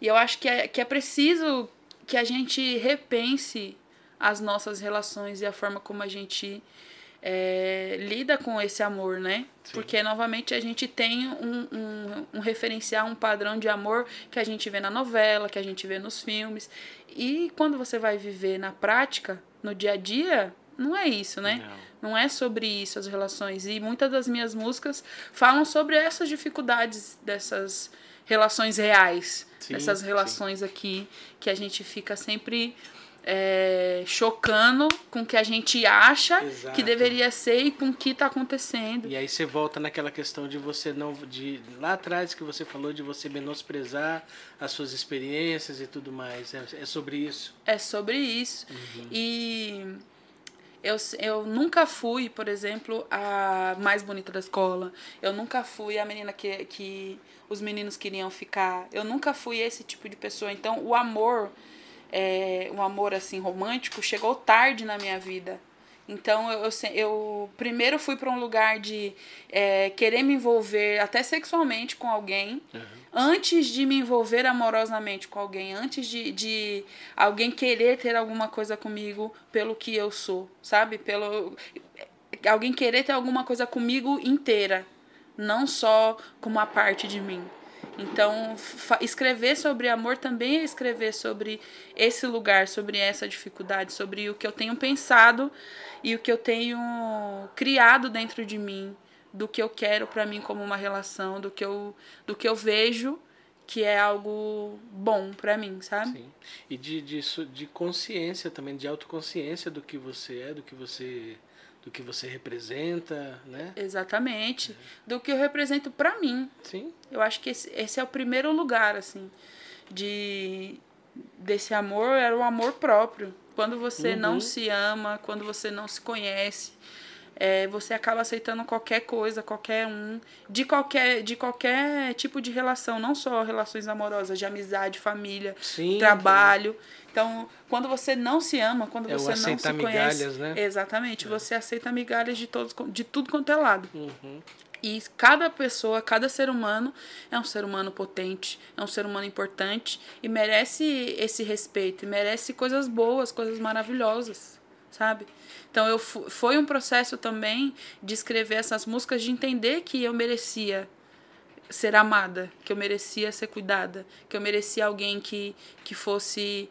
e eu acho que é, que é preciso que a gente repense as nossas relações e a forma como a gente é, lida com esse amor, né? Sim. Porque, novamente, a gente tem um, um, um referencial, um padrão de amor que a gente vê na novela, que a gente vê nos filmes. E quando você vai viver na prática, no dia a dia, não é isso, né? Não. não é sobre isso as relações. E muitas das minhas músicas falam sobre essas dificuldades dessas relações reais, sim, dessas relações sim. aqui que a gente fica sempre é, chocando com o que a gente acha Exato. que deveria ser e com o que está acontecendo. E aí você volta naquela questão de você não. de Lá atrás que você falou de você menosprezar as suas experiências e tudo mais. É, é sobre isso. É sobre isso. Uhum. E eu, eu nunca fui, por exemplo, a mais bonita da escola. Eu nunca fui a menina que, que os meninos queriam ficar. Eu nunca fui esse tipo de pessoa. Então, o amor é, um amor assim romântico chegou tarde na minha vida. Então eu, eu, eu primeiro fui para um lugar de é, querer me envolver até sexualmente com alguém, uhum. antes de me envolver amorosamente com alguém, antes de, de alguém querer ter alguma coisa comigo pelo que eu sou, sabe? Pelo alguém querer ter alguma coisa comigo inteira, não só com uma parte de mim. Então, escrever sobre amor também é escrever sobre esse lugar, sobre essa dificuldade, sobre o que eu tenho pensado e o que eu tenho criado dentro de mim, do que eu quero para mim como uma relação, do que eu, do que eu vejo que é algo bom para mim, sabe? Sim. E de, de, de consciência também, de autoconsciência do que você é, do que você do que você representa, né? Exatamente. É. Do que eu represento para mim. Sim. Eu acho que esse, esse, é o primeiro lugar, assim, de, desse amor era o amor próprio. Quando você Uhum. não se ama, quando você não se conhece, é, você acaba aceitando qualquer coisa, qualquer um, de qualquer, de qualquer tipo de relação, não só relações amorosas, de amizade, família, Sim, trabalho. Então, quando você não se ama, quando É você não se aceitar conhece, migalhas, né? exatamente, você aceita migalhas de todos, de tudo quanto é lado. Uhum. E cada pessoa, cada ser humano é um ser humano potente, é um ser humano importante e merece esse respeito, e merece coisas boas, coisas maravilhosas, sabe? Então eu foi um processo também de escrever essas músicas, de entender que eu merecia ser amada, que eu merecia ser cuidada, que eu merecia alguém que, que fosse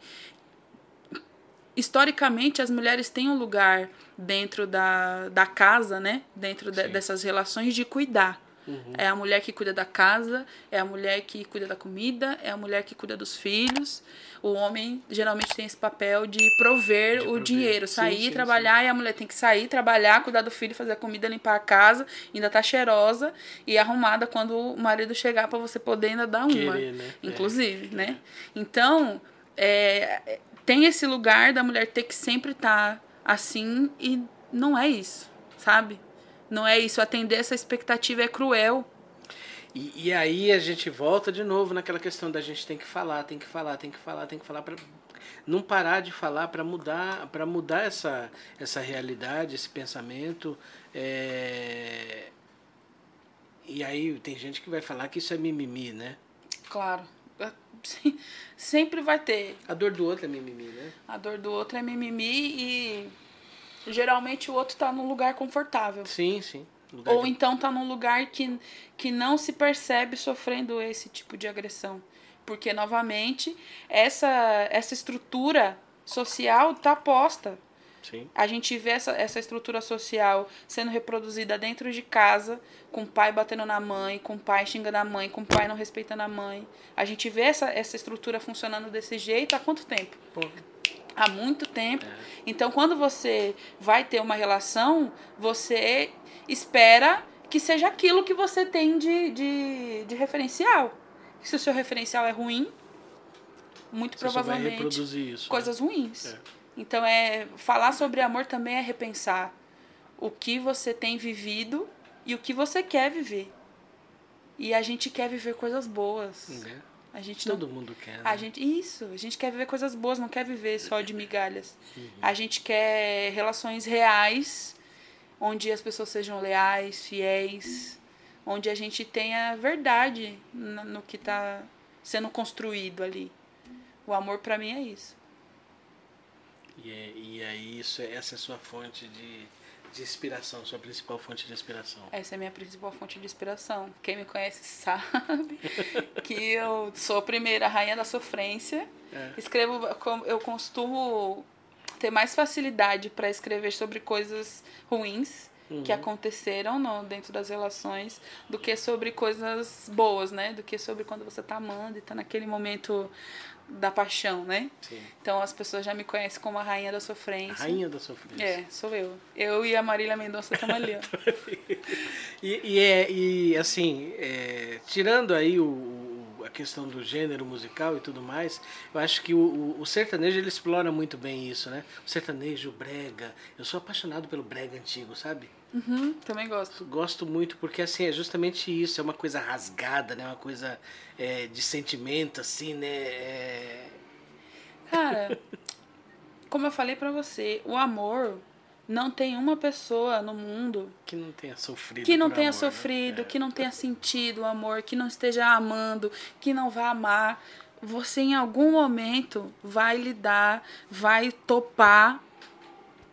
historicamente as mulheres têm um lugar dentro da, da casa, né? Dentro de- dessas relações de cuidar. Uhum. É a mulher que cuida da casa, é a mulher que cuida da comida, é a mulher que cuida dos filhos. O homem geralmente tem esse papel de prover De o prover. dinheiro, Sim, sair sim, trabalhar e a mulher tem que sair, trabalhar, cuidar do filho, fazer a comida, limpar a casa, ainda tá cheirosa e arrumada quando o marido chegar para você poder ainda dar uma Querer, né? inclusive, né? Então, é, tem esse lugar da mulher ter que sempre estar assim e não é isso, sabe? Não é isso. Atender essa expectativa é cruel. E, e aí a gente volta de novo naquela questão da gente tem que falar, tem que falar, tem que falar, tem que falar para não parar de falar para mudar, para mudar essa essa realidade, esse pensamento. é, E aí tem gente que vai falar que isso é mimimi, né? Claro. Sempre vai ter. A dor do outro é mimimi, né? A dor do outro é mimimi e geralmente o outro tá num lugar confortável. Sim, sim. Lugar Ou de- então tá num lugar que, que não se percebe sofrendo esse tipo de agressão. Porque, novamente, essa, essa estrutura social tá posta. Sim. A gente vê essa, essa estrutura social sendo reproduzida dentro de casa, com o pai batendo na mãe, com o pai xingando a mãe, com o pai não respeitando a mãe. A gente vê essa, essa estrutura funcionando desse jeito há quanto tempo? Há muito tempo. Então, quando você vai ter uma relação, você espera que seja aquilo que você tem de, de, de referencial. Se o seu referencial é ruim, muito você provavelmente isso. né? coisas ruins. É. Então, é falar sobre amor também é repensar o que você tem vivido e o que você quer viver. E a gente quer viver coisas boas. Né? A gente não Todo mundo quer. Né? a gente, isso, a gente quer viver coisas boas, não quer viver só de migalhas. Uhum. A gente quer relações reais, onde as pessoas sejam leais, fiéis, onde a gente tenha verdade no que está sendo construído ali. O amor para mim é isso. E, é- e aí isso, é- essa é a sua fonte de, de inspiração, sua principal fonte de inspiração. Essa é a minha principal fonte de inspiração. Quem me conhece sabe que eu sou a primeira rainha da sofrência. É. Escrevo, eu costumo ter mais facilidade para escrever sobre coisas ruins que aconteceram no, dentro das relações do que sobre coisas boas, né? Do que sobre quando você tá amando e tá naquele momento da paixão, né? Sim. Então as pessoas já me conhecem como a rainha da A sofrência. rainha da sofrência. É, sou eu. Eu e a Marília Mendonça estamos ali, ó. E, e, é, e assim, é, tirando aí o- a questão do gênero musical e tudo mais, eu acho que o, o- o sertanejo ele explora muito bem isso, né? O sertanejo, o brega. Eu sou apaixonado pelo brega antigo, sabe? Uhum, também gosto. Gosto muito porque assim é justamente isso, é uma coisa rasgada, né? Uma coisa é, de sentimento, assim, né? É, Cara, como eu falei pra você, o amor não tem uma pessoa no mundo que não tenha sofrido. que não tenha amor, né? sofrido, É. que não tenha sentido o amor, que não esteja amando, que não vá amar. Você em algum momento vai lidar, vai topar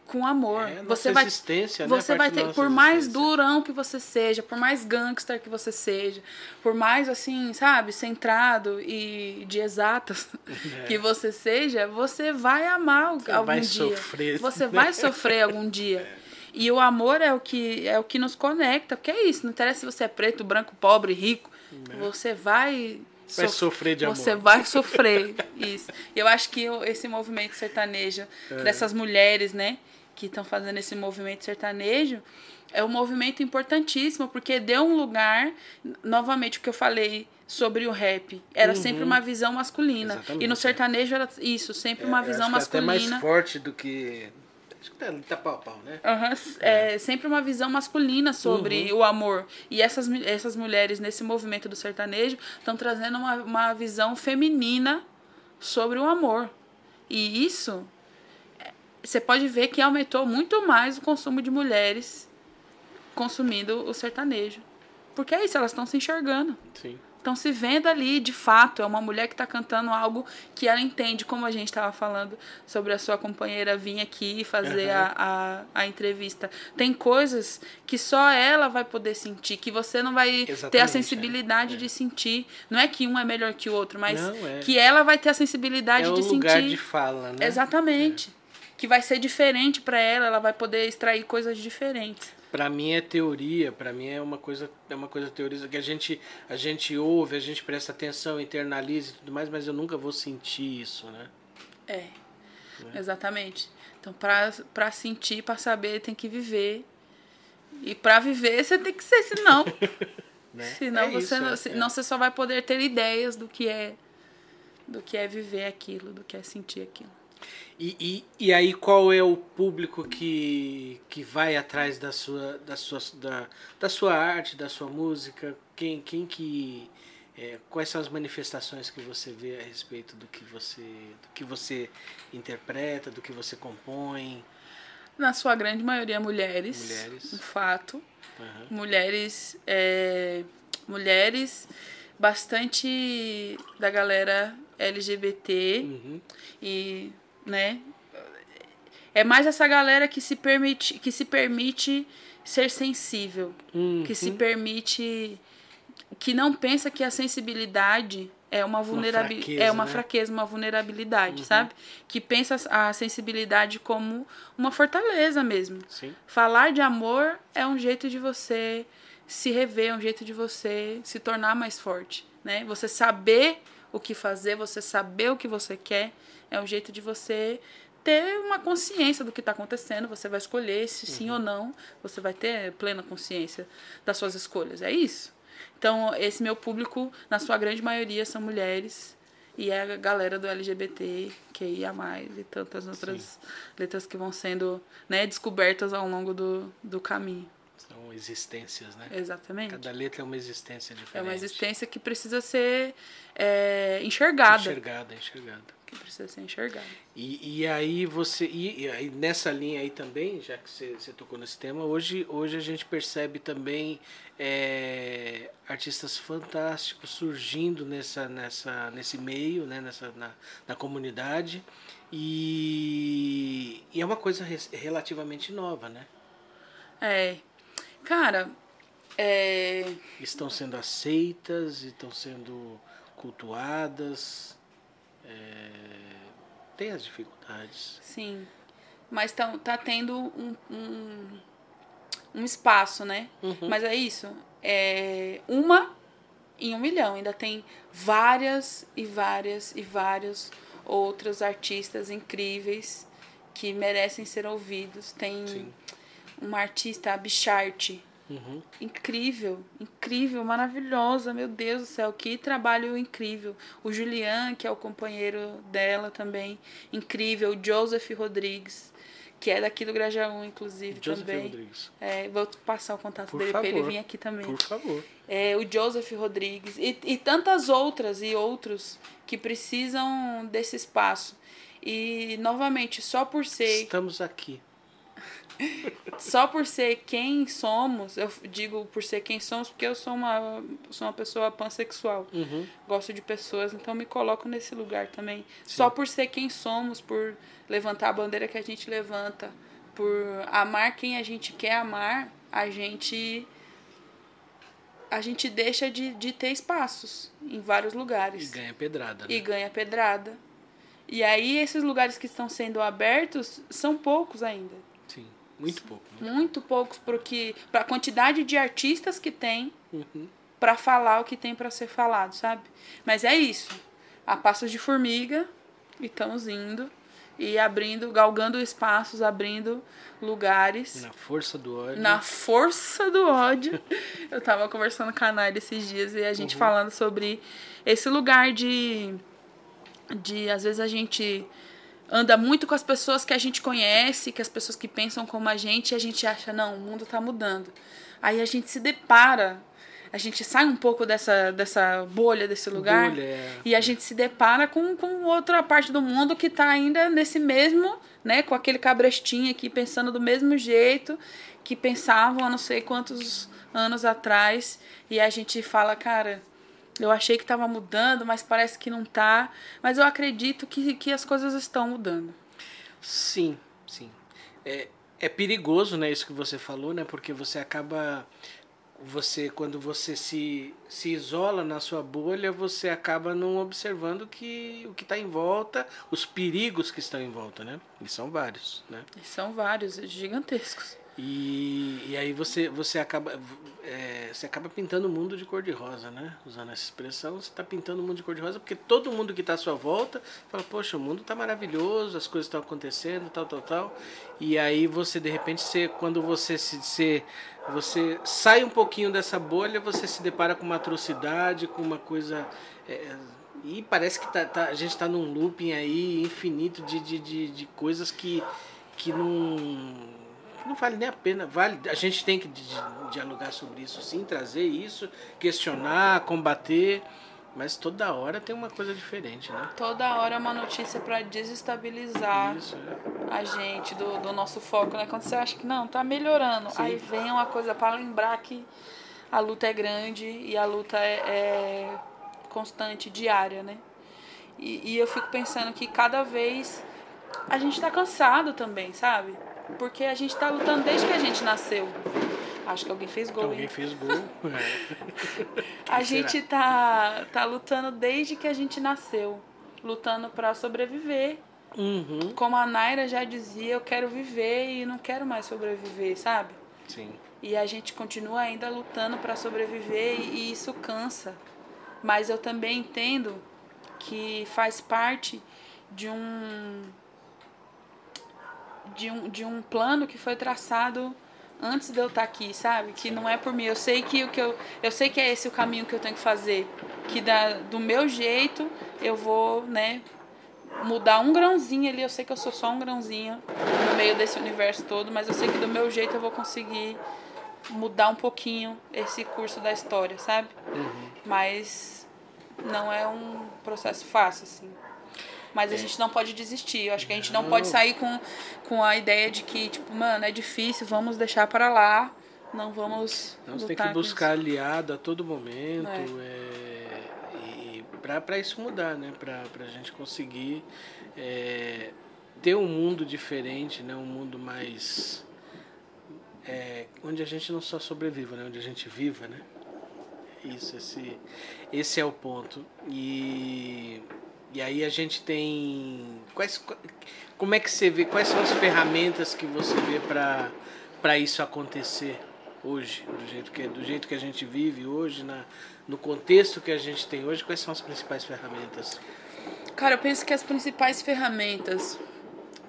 com amor. É, você vai existência, né? você vai Parte da ter por mais durão que você seja, por mais gangster que você seja, por mais assim, sabe, centrado e de exatas que você seja, você vai amar algum É. vai dia. sofrer, Você né? vai sofrer algum dia. E o amor é o que é o que nos conecta, porque é isso, não interessa se você é preto, branco, pobre, rico, você vai Né? Vai sof- sofrer de amor. Você vai sofrer isso. Eu acho que esse movimento sertanejo É. dessas mulheres, né, que estão fazendo esse movimento sertanejo, é um movimento importantíssimo, porque deu um lugar, novamente o que eu falei sobre o rap. Era Uhum. sempre uma visão masculina. Exatamente, E no é. sertanejo era isso, sempre uma Eu visão acho que é até masculina. mais forte do que. Acho que tá, tá pau pau, né? Aham, é. sempre uma visão masculina sobre Uhum. o amor. E essas, essas mulheres nesse movimento do sertanejo estão trazendo uma, uma visão feminina sobre o amor. E isso, é, você pode ver que aumentou muito mais o consumo de mulheres consumindo o sertanejo. Porque é isso, elas estão se enxergando. Sim. Estão se vendo ali, de fato. É uma mulher que está cantando algo que ela entende, como a gente estava falando sobre a sua companheira vir aqui fazer Aham. a, a, a entrevista. Tem coisas que só ela vai poder sentir, que você não vai ter a Exatamente, sensibilidade é. de sentir. Não é que um é melhor que o outro, mas Não, é. que ela vai ter a sensibilidade É o de lugar sentir. de fala, né? Exatamente. Que vai ser diferente para ela, ela vai poder extrair coisas diferentes. Pra mim é teoria, pra mim é uma coisa, é uma coisa teoria que a gente, a gente ouve, a gente presta atenção, internaliza e tudo mais, mas eu nunca vou sentir isso, né? É, exatamente. Então, pra, pra sentir, pra saber, tem que viver. E pra viver, você tem que ser, senão. né? senão É você isso, não, é, senão é. você só vai poder ter ideias do que é do que é viver aquilo, do que é sentir aquilo. E, e, e aí qual é o público que, que vai atrás da sua, da, sua, da, da sua arte, da sua música? Quem, quem que. é, quais são as manifestações que você vê a respeito do que você, do que você interpreta, do que você compõe? Na sua grande maioria, mulheres. Mulheres. Um fato. Aham. Mulheres. é, mulheres. Bastante da galera LGBT. Uhum. E, né? É mais essa galera que se permite, que se permite ser sensível, que se Uhum. permite que não pensa que a sensibilidade é uma vulnerabilidade, é uma né? fraqueza, uma vulnerabilidade, Uhum. sabe? Que pensa a sensibilidade como uma fortaleza mesmo. Sim. Falar de amor é um jeito de você se rever, é um jeito de você se tornar mais forte, né? Você saber o que fazer, você saber o que você quer, é um jeito de você ter uma consciência do que está acontecendo, você vai escolher se sim ou não, você vai ter plena consciência das suas escolhas, é isso. Então, esse meu público, na sua grande maioria, são mulheres e é a galera do LGBT, QIA+, e tantas outras letras que vão sendo né, descobertas ao longo do, do caminho. São existências, né? Exatamente. Cada letra é uma existência diferente. É uma existência que precisa ser é, enxergada. Enxergada, enxergada. Que precisa ser enxergada. E, e aí você. E, e aí nessa linha aí também, já que você, você tocou nesse tema, hoje, hoje a gente percebe também é, artistas fantásticos surgindo nessa, nessa, nesse meio, né, nessa, na, na comunidade. E, e é uma coisa res- relativamente nova, né? É. Cara, é, Estão sendo aceitas, estão sendo cultuadas. É, tem as dificuldades. sim. Mas tá, tá tendo um, um, um espaço, né? Uhum. Mas é isso. É uma em um milhão. Ainda tem várias e várias e várias outros artistas incríveis que merecem ser ouvidos. Tem Sim. uma artista, a Bicharte, Uhum. incrível, incrível, maravilhosa, meu Deus do céu, que trabalho incrível. O Julian, que é o companheiro dela também, incrível. O Joseph Rodrigues, que é daqui do Grajaú, inclusive, Joseph também. Rodrigues. É, vou passar o contato Por dele pra ele vir aqui também. Por favor. É, o Joseph Rodrigues e, e tantas outras e outros que precisam desse espaço. E novamente, só por ser Estamos aqui. Só por ser quem somos, eu digo por ser quem somos porque eu sou uma sou uma pessoa pansexual. Uhum. Gosto de pessoas, então me coloco nesse lugar também. Só por ser quem somos, por levantar a bandeira que a gente levanta, por amar quem a gente quer amar, a gente a gente deixa de, de ter espaços em vários E lugares ganha pedrada, né? e ganha pedrada. E aí esses lugares que estão sendo abertos são poucos ainda. Sim. Muito pouco. Né? Muito poucos porque para a quantidade de artistas que tem Uhum. para falar o que tem para ser falado, sabe? Mas é isso. A passos de formiga e estamos indo e abrindo, galgando espaços, abrindo lugares. Na força do ódio. Na força do ódio. Eu tava conversando com a Nair esses dias e a gente uhum. falando sobre esse lugar de. de às vezes a gente anda muito com as pessoas que a gente conhece, que as pessoas que pensam como a gente, e a gente acha, não, o mundo tá mudando. Aí a gente se depara a gente sai um pouco dessa, dessa bolha, desse lugar, bolha, é. e a gente se depara com, com outra parte do mundo que está ainda nesse mesmo, né, com aquele cabrestinho aqui pensando do mesmo jeito que pensavam há não sei quantos anos atrás, e a gente fala, cara, eu achei que estava mudando, mas parece que não tá. Mas eu acredito que, que as coisas estão mudando. Sim, sim. É, é perigoso, né, isso que você falou, né? Porque você acaba você quando você se, se isola na sua bolha, você acaba não observando que o que está em volta, os perigos que estão em volta, né? E são vários, né? E são vários, gigantescos. E, e aí você, você, acaba, é, você acaba pintando o mundo de cor-de-rosa, né? Usando essa expressão, você está pintando o mundo de cor-de-rosa porque todo mundo que está à sua volta fala, poxa, o mundo está maravilhoso, as coisas estão acontecendo, tal, tal, tal. E aí você, de repente, você, quando você se, se você sai um pouquinho dessa bolha, você se depara com uma atrocidade, com uma coisa... É, e parece que tá, tá, a gente está num looping aí infinito de, de, de, de coisas que, que não não vale nem a pena. Vale, a gente tem que dialogar sobre isso, sim, trazer isso, questionar, combater. Mas toda hora tem uma coisa diferente, né? Toda hora é uma notícia para desestabilizar Isso, é. a gente do, do nosso foco, né? Quando você acha que não, tá melhorando. Sim. Aí vem uma coisa para lembrar que a luta é grande e a luta é, é constante, diária, né? E, e eu fico pensando que cada vez a gente tá cansado também, sabe? Porque a gente tá lutando desde que a gente nasceu. Acho que alguém fez gol. Alguém hein? fez gol. É. a gente tá, tá lutando desde que a gente nasceu. Lutando para sobreviver. Uhum. Como a Naira já dizia, eu quero viver e não quero mais sobreviver, sabe? Sim. E a gente continua ainda lutando para sobreviver e, e isso cansa. Mas eu também entendo que faz parte de um de um, de um plano que foi traçado antes de eu estar aqui, sabe? Que não é por mim. Eu sei que o que eu, eu sei que é esse o caminho que eu tenho que fazer, que da, do meu jeito eu vou, né, mudar um grãozinho ali. Eu sei que eu sou só um grãozinho no meio desse universo todo, mas eu sei que do meu jeito eu vou conseguir mudar um pouquinho esse curso da história, sabe? Uhum. Mas não é um processo fácil assim. Mas a é. gente não pode desistir. Eu acho que a gente não, não pode sair com, com a ideia de que, tipo, mano, é difícil, vamos deixar para lá. Não vamos. Não, você tem que buscar aliado a todo momento. É. É, e para isso mudar, né? Para a gente conseguir é, ter um mundo diferente, né? Um mundo mais. É, onde a gente não só sobreviva, né? Onde a gente viva, né? Isso, esse, esse é o ponto. E e aí a gente tem. Quais, como é que você vê? Quais são as ferramentas que você vê para isso acontecer hoje, do jeito, que, do jeito que a gente vive hoje, na, no contexto que a gente tem hoje? Quais são as principais ferramentas? Cara, eu penso que as principais ferramentas.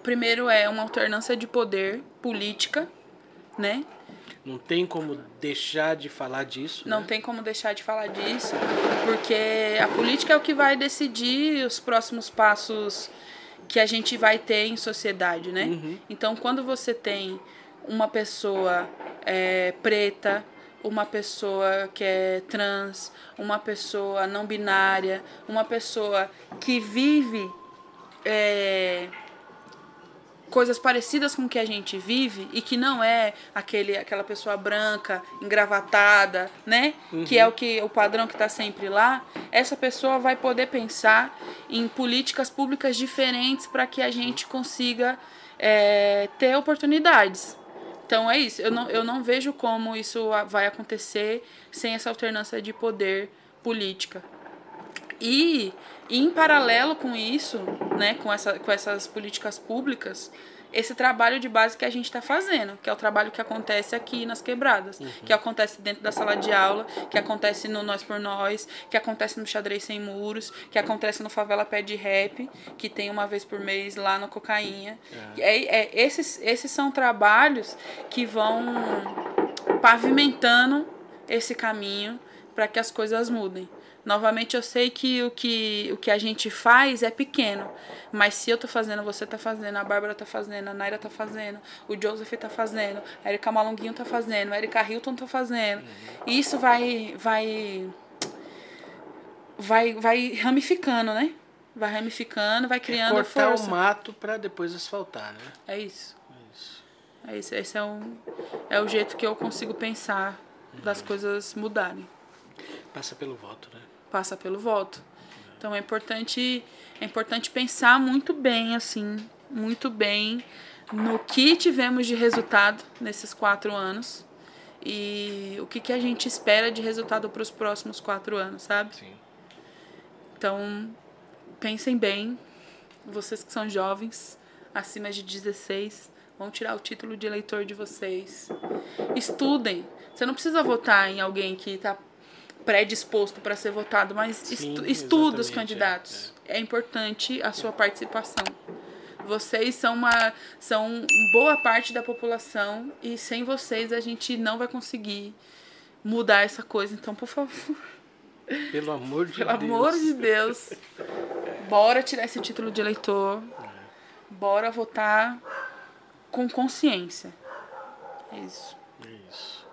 Primeiro é uma alternância de poder política, né? Não tem como deixar de falar disso. Não né? tem como deixar de falar disso, porque a política é o que vai decidir os próximos passos que a gente vai ter em sociedade, né? Uhum. Então, quando você tem uma pessoa é, preta, uma pessoa que é trans, uma pessoa não binária, uma pessoa que vive é, coisas parecidas com o que a gente vive e que não é aquele aquela pessoa branca, engravatada, né? Uhum. Que é o que o padrão que está sempre lá. Essa pessoa vai poder pensar em políticas públicas diferentes para que a gente consiga é, ter oportunidades. Então é isso. Eu não, eu não vejo como isso vai acontecer sem essa alternância de poder política. E em paralelo com isso, né, com, essa, com essas políticas públicas, esse trabalho de base que a gente está fazendo, que é o trabalho que acontece aqui nas quebradas, uhum. que acontece dentro da sala de aula, que acontece no Nós por Nós, que acontece no Xadrez Sem Muros, que acontece no Favela Pé de Rap, que tem uma vez por mês lá no Cocainha. É. É, é, esses, esses são trabalhos que vão pavimentando esse caminho para que as coisas mudem. Novamente, eu sei que o, que o que a gente faz é pequeno, mas se eu tô fazendo, você tá fazendo, a Bárbara tá fazendo, a Naira tá fazendo, o Joseph tá fazendo, a Erika Malonguinho tá fazendo, a Erika Hilton tá fazendo. E isso vai, vai, vai, vai ramificando, né? Vai ramificando, vai criando é cortar força. o mato para depois asfaltar, né? É isso. É isso. É isso. Esse é, um, é o jeito que eu consigo pensar das coisas mudarem. Passa pelo voto, né? passa pelo voto. Então é importante, é importante pensar muito bem, assim, muito bem no que tivemos de resultado nesses quatro anos e o que, que a gente espera de resultado para os próximos quatro anos, sabe? Sim. Então, pensem bem, vocês que são jovens, acima de 16, vão tirar o título de eleitor de vocês. Estudem. Você não precisa votar em alguém que está predisposto para ser votado, mas Sim, estu estuda os candidatos. É. é. importante a sua participação. Vocês são uma são boa parte da população e sem vocês a gente não vai conseguir mudar essa coisa. Então, por favor. Pelo amor de Pelo Deus. Pelo amor de Deus. Bora tirar esse título de eleitor. Bora votar com consciência. É isso. É isso.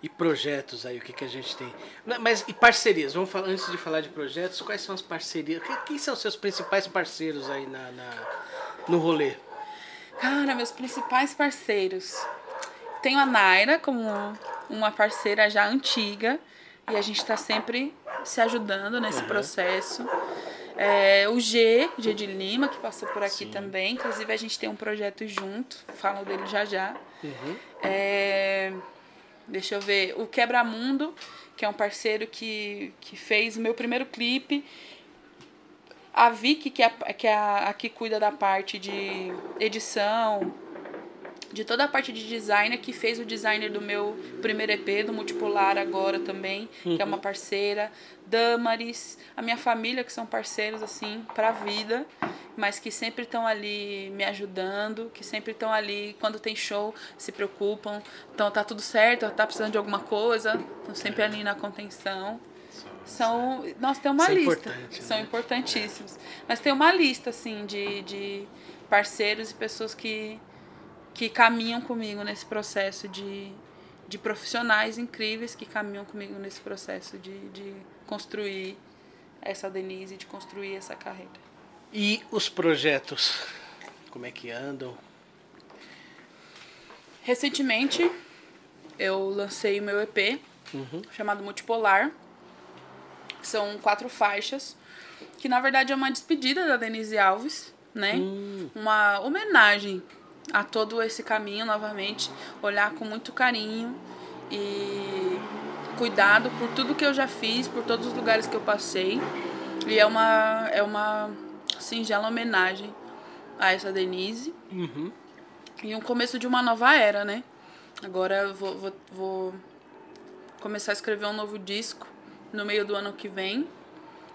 E projetos aí, o que, que a gente tem? Mas e parcerias? Vamos falar antes de falar de projetos, quais são as parcerias? Quem são os seus principais parceiros aí na, na, no rolê? Cara, meus principais parceiros. Tenho a Naira como uma parceira já antiga e a gente está sempre se ajudando nesse uhum. processo. É, o G, G de Lima, que passou por aqui Sim. também. Inclusive, a gente tem um projeto junto, falo dele já já. Uhum. É, Deixa eu ver. O Quebra-Mundo, que é um parceiro que, que fez o meu primeiro clipe. A Vicky, que é, que é a, a que cuida da parte de edição, de toda a parte de design, que fez o designer do meu primeiro EP, do Multipolar agora também, uhum. que é uma uhum. parceira. Damaris, a minha família, que são parceiros, assim, pra vida, mas que sempre estão ali me ajudando, que sempre estão ali, quando tem show, se preocupam. Então, tá tudo certo, tá precisando de alguma coisa, estão sempre ali na contenção. São, nós temos uma lista, né? são importantíssimos. Mas tem uma lista, assim, de, de parceiros e pessoas que que caminham comigo nesse processo de, de profissionais incríveis que caminham comigo nesse processo de, de construir essa Denise, de construir essa carreira. E os projetos, como é que andam? Recentemente eu lancei o meu EP uhum. chamado Multipolar. São quatro faixas, que na verdade é uma despedida da Denise Alves, né? Hum. Uma homenagem a todo esse caminho novamente, olhar com muito carinho e cuidado por tudo que eu já fiz, por todos os lugares que eu passei. E é uma, é uma singela homenagem a essa Denise. Uhum. E um começo de uma nova era, né? Agora eu vou, vou, vou começar a escrever um novo disco no meio do ano que vem.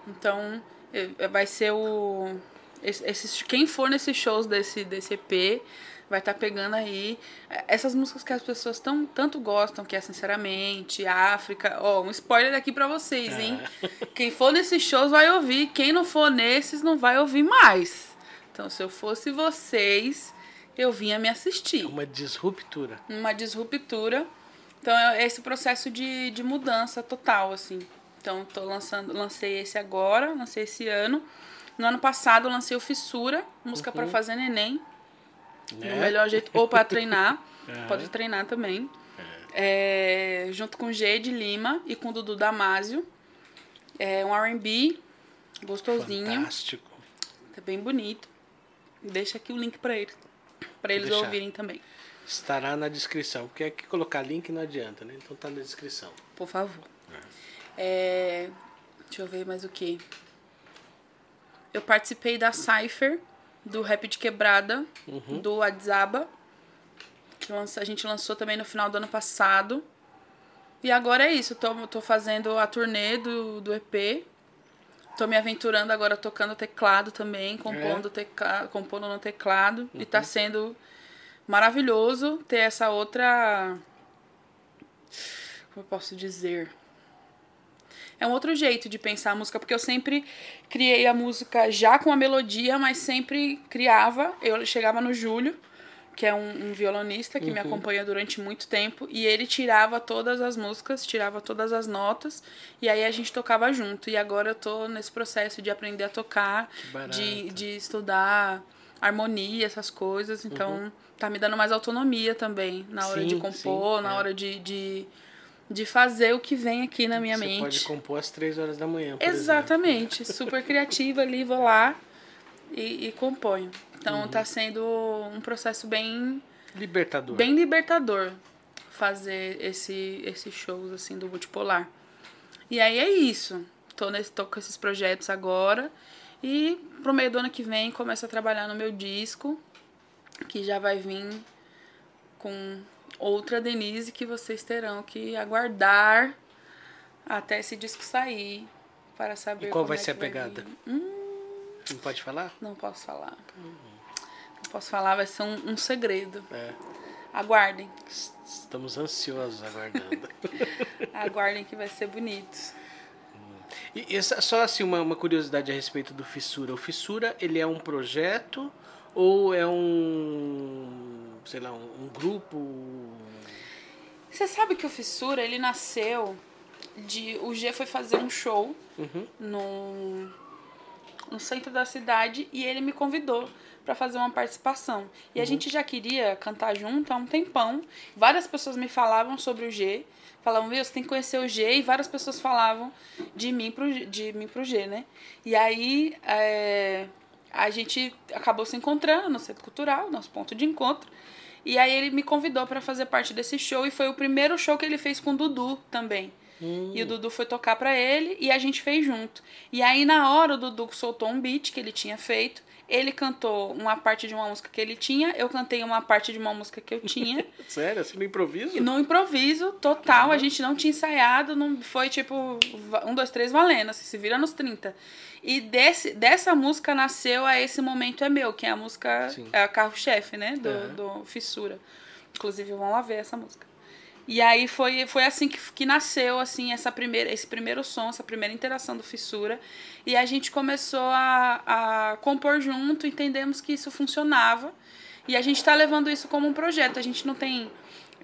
Então, é, vai ser o. Esse, quem for nesses shows desse, desse EP vai estar tá pegando aí é, essas músicas que as pessoas tão, tanto gostam, que é Sinceramente, África. Ó, um spoiler aqui para vocês, hein? É. Quem for nesses shows vai ouvir, quem não for nesses não vai ouvir mais. Então, se eu fosse vocês, eu vinha me assistir. Uma disruptura. Uma disruptura. Então, é esse processo de, de mudança total, assim. Então, tô lançando, lancei esse agora, lancei esse ano. No ano passado, lancei o Fissura, música uhum. para fazer neném. É. O melhor jeito, ou para treinar, é. pode treinar também. É. junto com G de Lima e com Dudu Damasio. É um RB gostosinho. Fantástico. Tá bem bonito. Deixa aqui o link para eles. Para eles deixar. ouvirem também. Estará na descrição. Porque aqui colocar link não adianta, né? Então tá na descrição. Por favor. É. é deixa eu ver mais o que. Eu participei da Cypher do Rap de Quebrada, Uhum. do Adzaba. Que a gente lançou também no final do ano passado. E agora é isso, tô, tô fazendo a turnê do, do EP. Tô me aventurando agora tocando teclado também, compondo, tecla, compondo no teclado. E tá sendo maravilhoso ter essa outra. Como eu posso dizer? É um outro jeito de pensar a música, porque eu sempre criei a música já com a melodia, mas sempre criava. Eu chegava no Júlio, que é um, um violonista que me acompanha durante muito tempo, e ele tirava todas as músicas, tirava todas as notas, e aí a gente tocava junto. E agora eu tô nesse processo de aprender a tocar, de, de estudar harmonia, essas coisas. Então tá me dando mais autonomia também na hora de Sim, compor, sim, na é. hora de, de, de fazer o que vem aqui na minha Você mente. pode compor às três horas da manhã, Exatamente, super criativa ali, vou lá e, e componho. Então Uhum. tá sendo um processo bem, exemplo. Libertador. bem libertador fazer esse, esses shows assim do multipolar. E aí é isso. Tô, nesse, tô com esses projetos agora. E pro meio do ano que vem começo a trabalhar no meu disco, que já vai vir com outra Denise que vocês terão que aguardar até esse disco sair para saber E qual vai é ser a que pegada? vir. Não pode falar? Não posso falar. Não posso falar, vai ser um, um segredo. É. Aguardem. Estamos ansiosos aguardando. Aguardem que vai ser bonito. E, e essa- só assim uma, uma curiosidade a respeito do Fissura. O Fissura, ele é um projeto ou é um, sei lá, um, um grupo? Você sabe que o Fissura, ele nasceu de... O G foi fazer um show Uhum. no, no centro da cidade e ele me convidou para fazer uma participação. E a gente já queria cantar junto há um tempão. Várias pessoas me falavam sobre o G, falavam, viu, você tem que conhecer o G, e várias pessoas falavam de mim pro, de mim pro G, né? E aí é, a gente acabou se encontrando no Centro Cultural, nosso ponto de encontro. E aí ele me convidou para fazer parte desse show e foi o primeiro show que ele fez com o Dudu também. E o Dudu foi tocar pra ele e a gente fez junto. E aí na hora o Dudu soltou um beat que ele tinha feito. Ele cantou uma parte de uma música que ele tinha, eu cantei uma parte de uma música que eu tinha. Sério? Assim no improviso? no improviso total, a gente não tinha ensaiado, não foi tipo um, dois, três valendo, assim, se vira nos 30. E desse, dessa música nasceu a Esse Momento É Meu, que é a música, Sim. é a carro-chefe, né, do, Aham. do Fissura. Inclusive vão lá ver essa música. E aí foi, foi assim que, que nasceu assim essa primeira, esse primeiro som, essa primeira interação do Fissura. E a gente começou a, a compor junto, entendemos que isso funcionava. E a gente está levando isso como um projeto. A gente não tem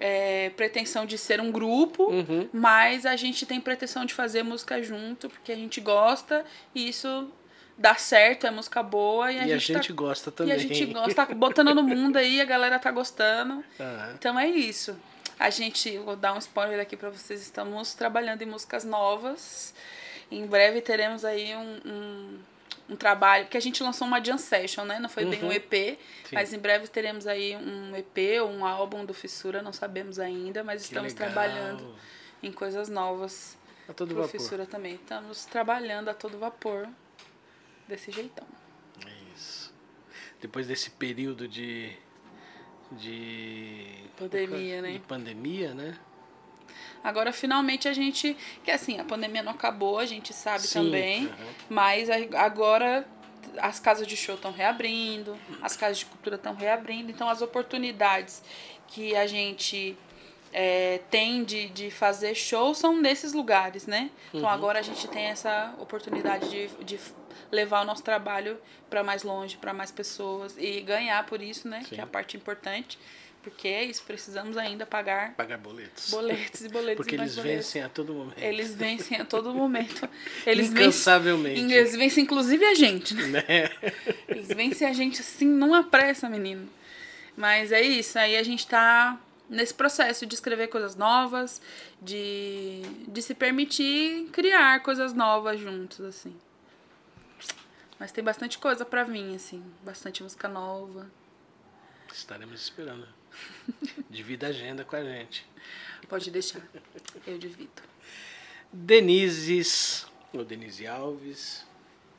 é, pretensão de ser um grupo, Uhum. mas a gente tem pretensão de fazer música junto, porque a gente gosta e isso dá certo, é música boa. E a, E a gente, gente tá, gosta e também. a gente gosta, tá botando no mundo aí, a galera tá gostando. Ah, Então é isso. A gente, vou dar um spoiler aqui pra vocês, estamos trabalhando em músicas novas. Em breve teremos aí um, um, um trabalho, porque a gente lançou uma jam session, né? Não foi bem um Uhum. EP, Sim. mas em breve teremos aí um EP ou um álbum do Fissura, não sabemos ainda, mas que estamos legal. trabalhando em coisas novas A todo vapor. Fissura também. Estamos trabalhando a todo vapor desse jeitão. É isso. Depois desse período de. de. Pandemia, né? De pandemia, né? Agora, finalmente, a gente. Que assim, a pandemia não acabou, a gente sabe Sim, também. aham. Mas agora as casas de show estão reabrindo, as casas de cultura estão reabrindo. Então, as oportunidades que a gente é, tem de, de fazer show são nesses lugares, né? Então, Uhum. agora a gente tem essa oportunidade de, de levar o nosso trabalho para mais longe, para mais pessoas e ganhar por isso, né? Sim. Que é a parte importante. Porque é isso, precisamos ainda pagar Pagar boletos. boletos e boletos Porque e eles boletos. vencem a todo momento. Eles vencem a todo momento. Eles vencem, Incansavelmente. eles vencem inclusive a gente. né? Né? Eles vencem a gente assim numa pressa, menino. Mas é isso, aí a gente tá nesse processo de escrever coisas novas, de, de se permitir criar coisas novas juntos, assim. Mas tem bastante coisa pra vir, assim. Bastante música nova. Estaremos esperando. Divida a agenda com a gente. Pode deixar. Eu divido. Denises. Ou Denise Alves.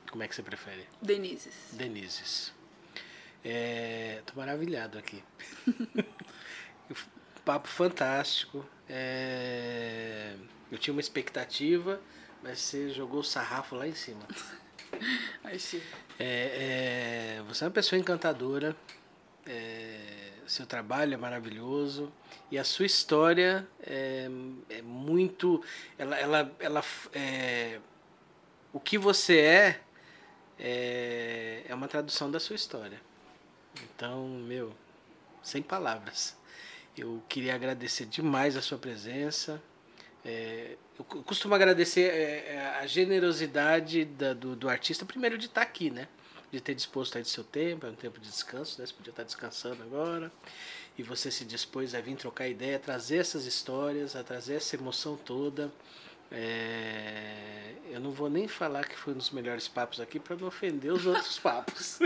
Como é que você prefere? Denises. Denises. É, tô maravilhado aqui. Papo fantástico. É, eu tinha uma expectativa, mas você jogou o sarrafo lá em cima. É, é, você é uma pessoa encantadora. É, seu trabalho é maravilhoso e a sua história é, é muito ela ela, ela é, o que você é, é é uma tradução da sua história. Então meu sem palavras. Eu queria agradecer demais a sua presença. É, eu costumo agradecer é, é, a generosidade da, do, do artista primeiro de estar aqui né de ter disposto aí do seu tempo, é um tempo de descanso, né? Você podia estar descansando agora. E você se dispôs a vir trocar ideia, a trazer essas histórias, a trazer essa emoção toda. É... Eu não vou nem falar que foi um dos melhores papos aqui para não ofender os outros papos.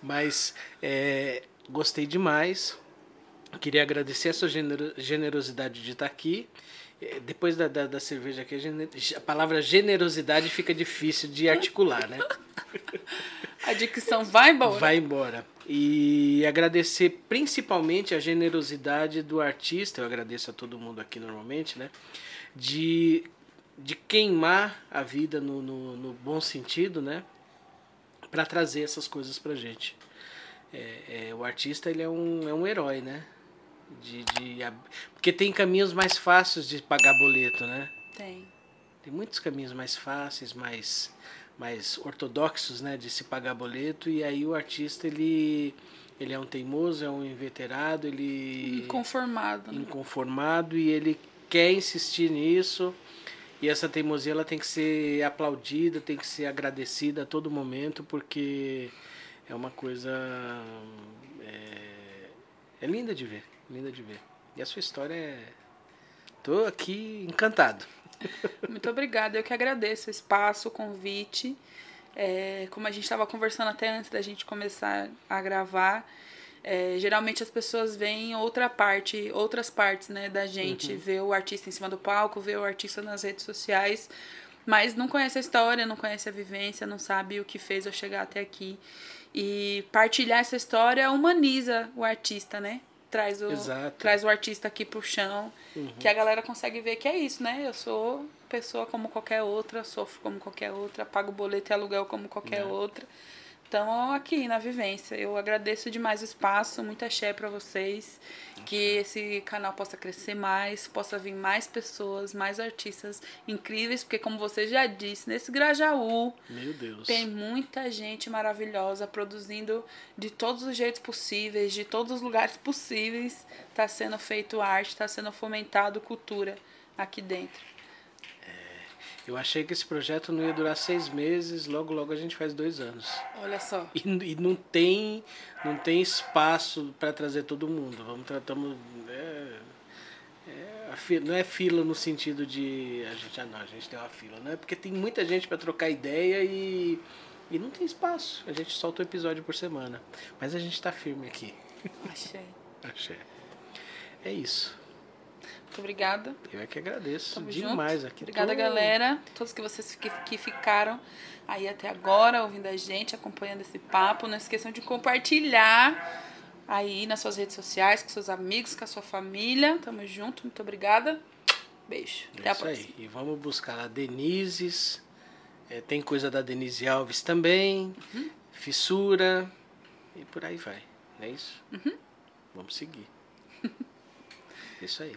Mas é, gostei demais. Queria agradecer a sua generosidade de estar aqui. É, depois da, da, da cerveja aqui, a, a, palavra generosidade fica difícil de articular, né? A dicção vai embora. Vai embora. E agradecer principalmente a generosidade do artista, eu agradeço a todo mundo aqui normalmente, né? De, de queimar a vida no, no, no bom sentido, né? Para trazer essas coisas pra gente. É, é, o artista ele é um, é um herói, né? De, de, porque tem caminhos mais fáceis de pagar boleto, né? Tem. Tem muitos caminhos mais fáceis, mais, mais ortodoxos, né, de se pagar boleto. E aí o artista ele, ele é um teimoso, é um inveterado, ele inconformado, né? inconformado e ele quer insistir nisso. E essa teimosia ela tem que ser aplaudida, tem que ser agradecida a todo momento, porque é uma coisa é, é linda de ver, linda de ver. E a sua história é Tô aqui encantado. Muito obrigada. Eu que agradeço o espaço, o convite. É, como a gente estava conversando até antes da gente começar a gravar, é, geralmente as pessoas veem outra parte, outras partes né, da gente, uhum. vê o artista em cima do palco, vê o artista nas redes sociais, mas não conhece a história, não conhece a vivência, não sabe o que fez eu chegar até aqui. E partilhar essa história humaniza o artista, né? Traz o, traz o artista aqui pro chão, uhum. que a galera consegue ver que é isso, né? Eu sou pessoa como qualquer outra, sofro como qualquer outra, pago boleto e aluguel como qualquer é. outra. Então, aqui na vivência, eu agradeço demais o espaço, muita axé para vocês, que esse canal possa crescer mais, possa vir mais pessoas, mais artistas incríveis, porque como você já disse, nesse Grajaú, tem muita gente maravilhosa produzindo de todos os jeitos possíveis, de todos os lugares possíveis, está sendo feito arte, está sendo fomentado cultura aqui dentro. Eu achei que esse projeto não ia durar seis meses, logo logo a gente faz dois anos. Olha só. E, e não tem não tem espaço para trazer todo mundo. Vamos tratamos é, é, fila, não é fila no sentido de a gente ah, não, a gente tem uma fila, não é porque tem muita gente para trocar ideia e e não tem espaço. A gente solta um episódio por semana, mas a gente está firme aqui. Achei. Achei. É isso. Muito obrigada. Eu é que agradeço Tamo demais junto. aqui. Obrigada, tô... galera. Todos que vocês que, que ficaram aí até agora, ouvindo a gente, acompanhando esse papo. Não esqueçam de compartilhar aí nas suas redes sociais, com seus amigos, com a sua família. Tamo junto. Muito obrigada. Beijo. Até a próxima. Aí. E vamos buscar a Denise. É, tem coisa da Denise Alves também. Uhum. Fissura. E por aí vai. Não é isso? Uhum. Vamos seguir. isso aí.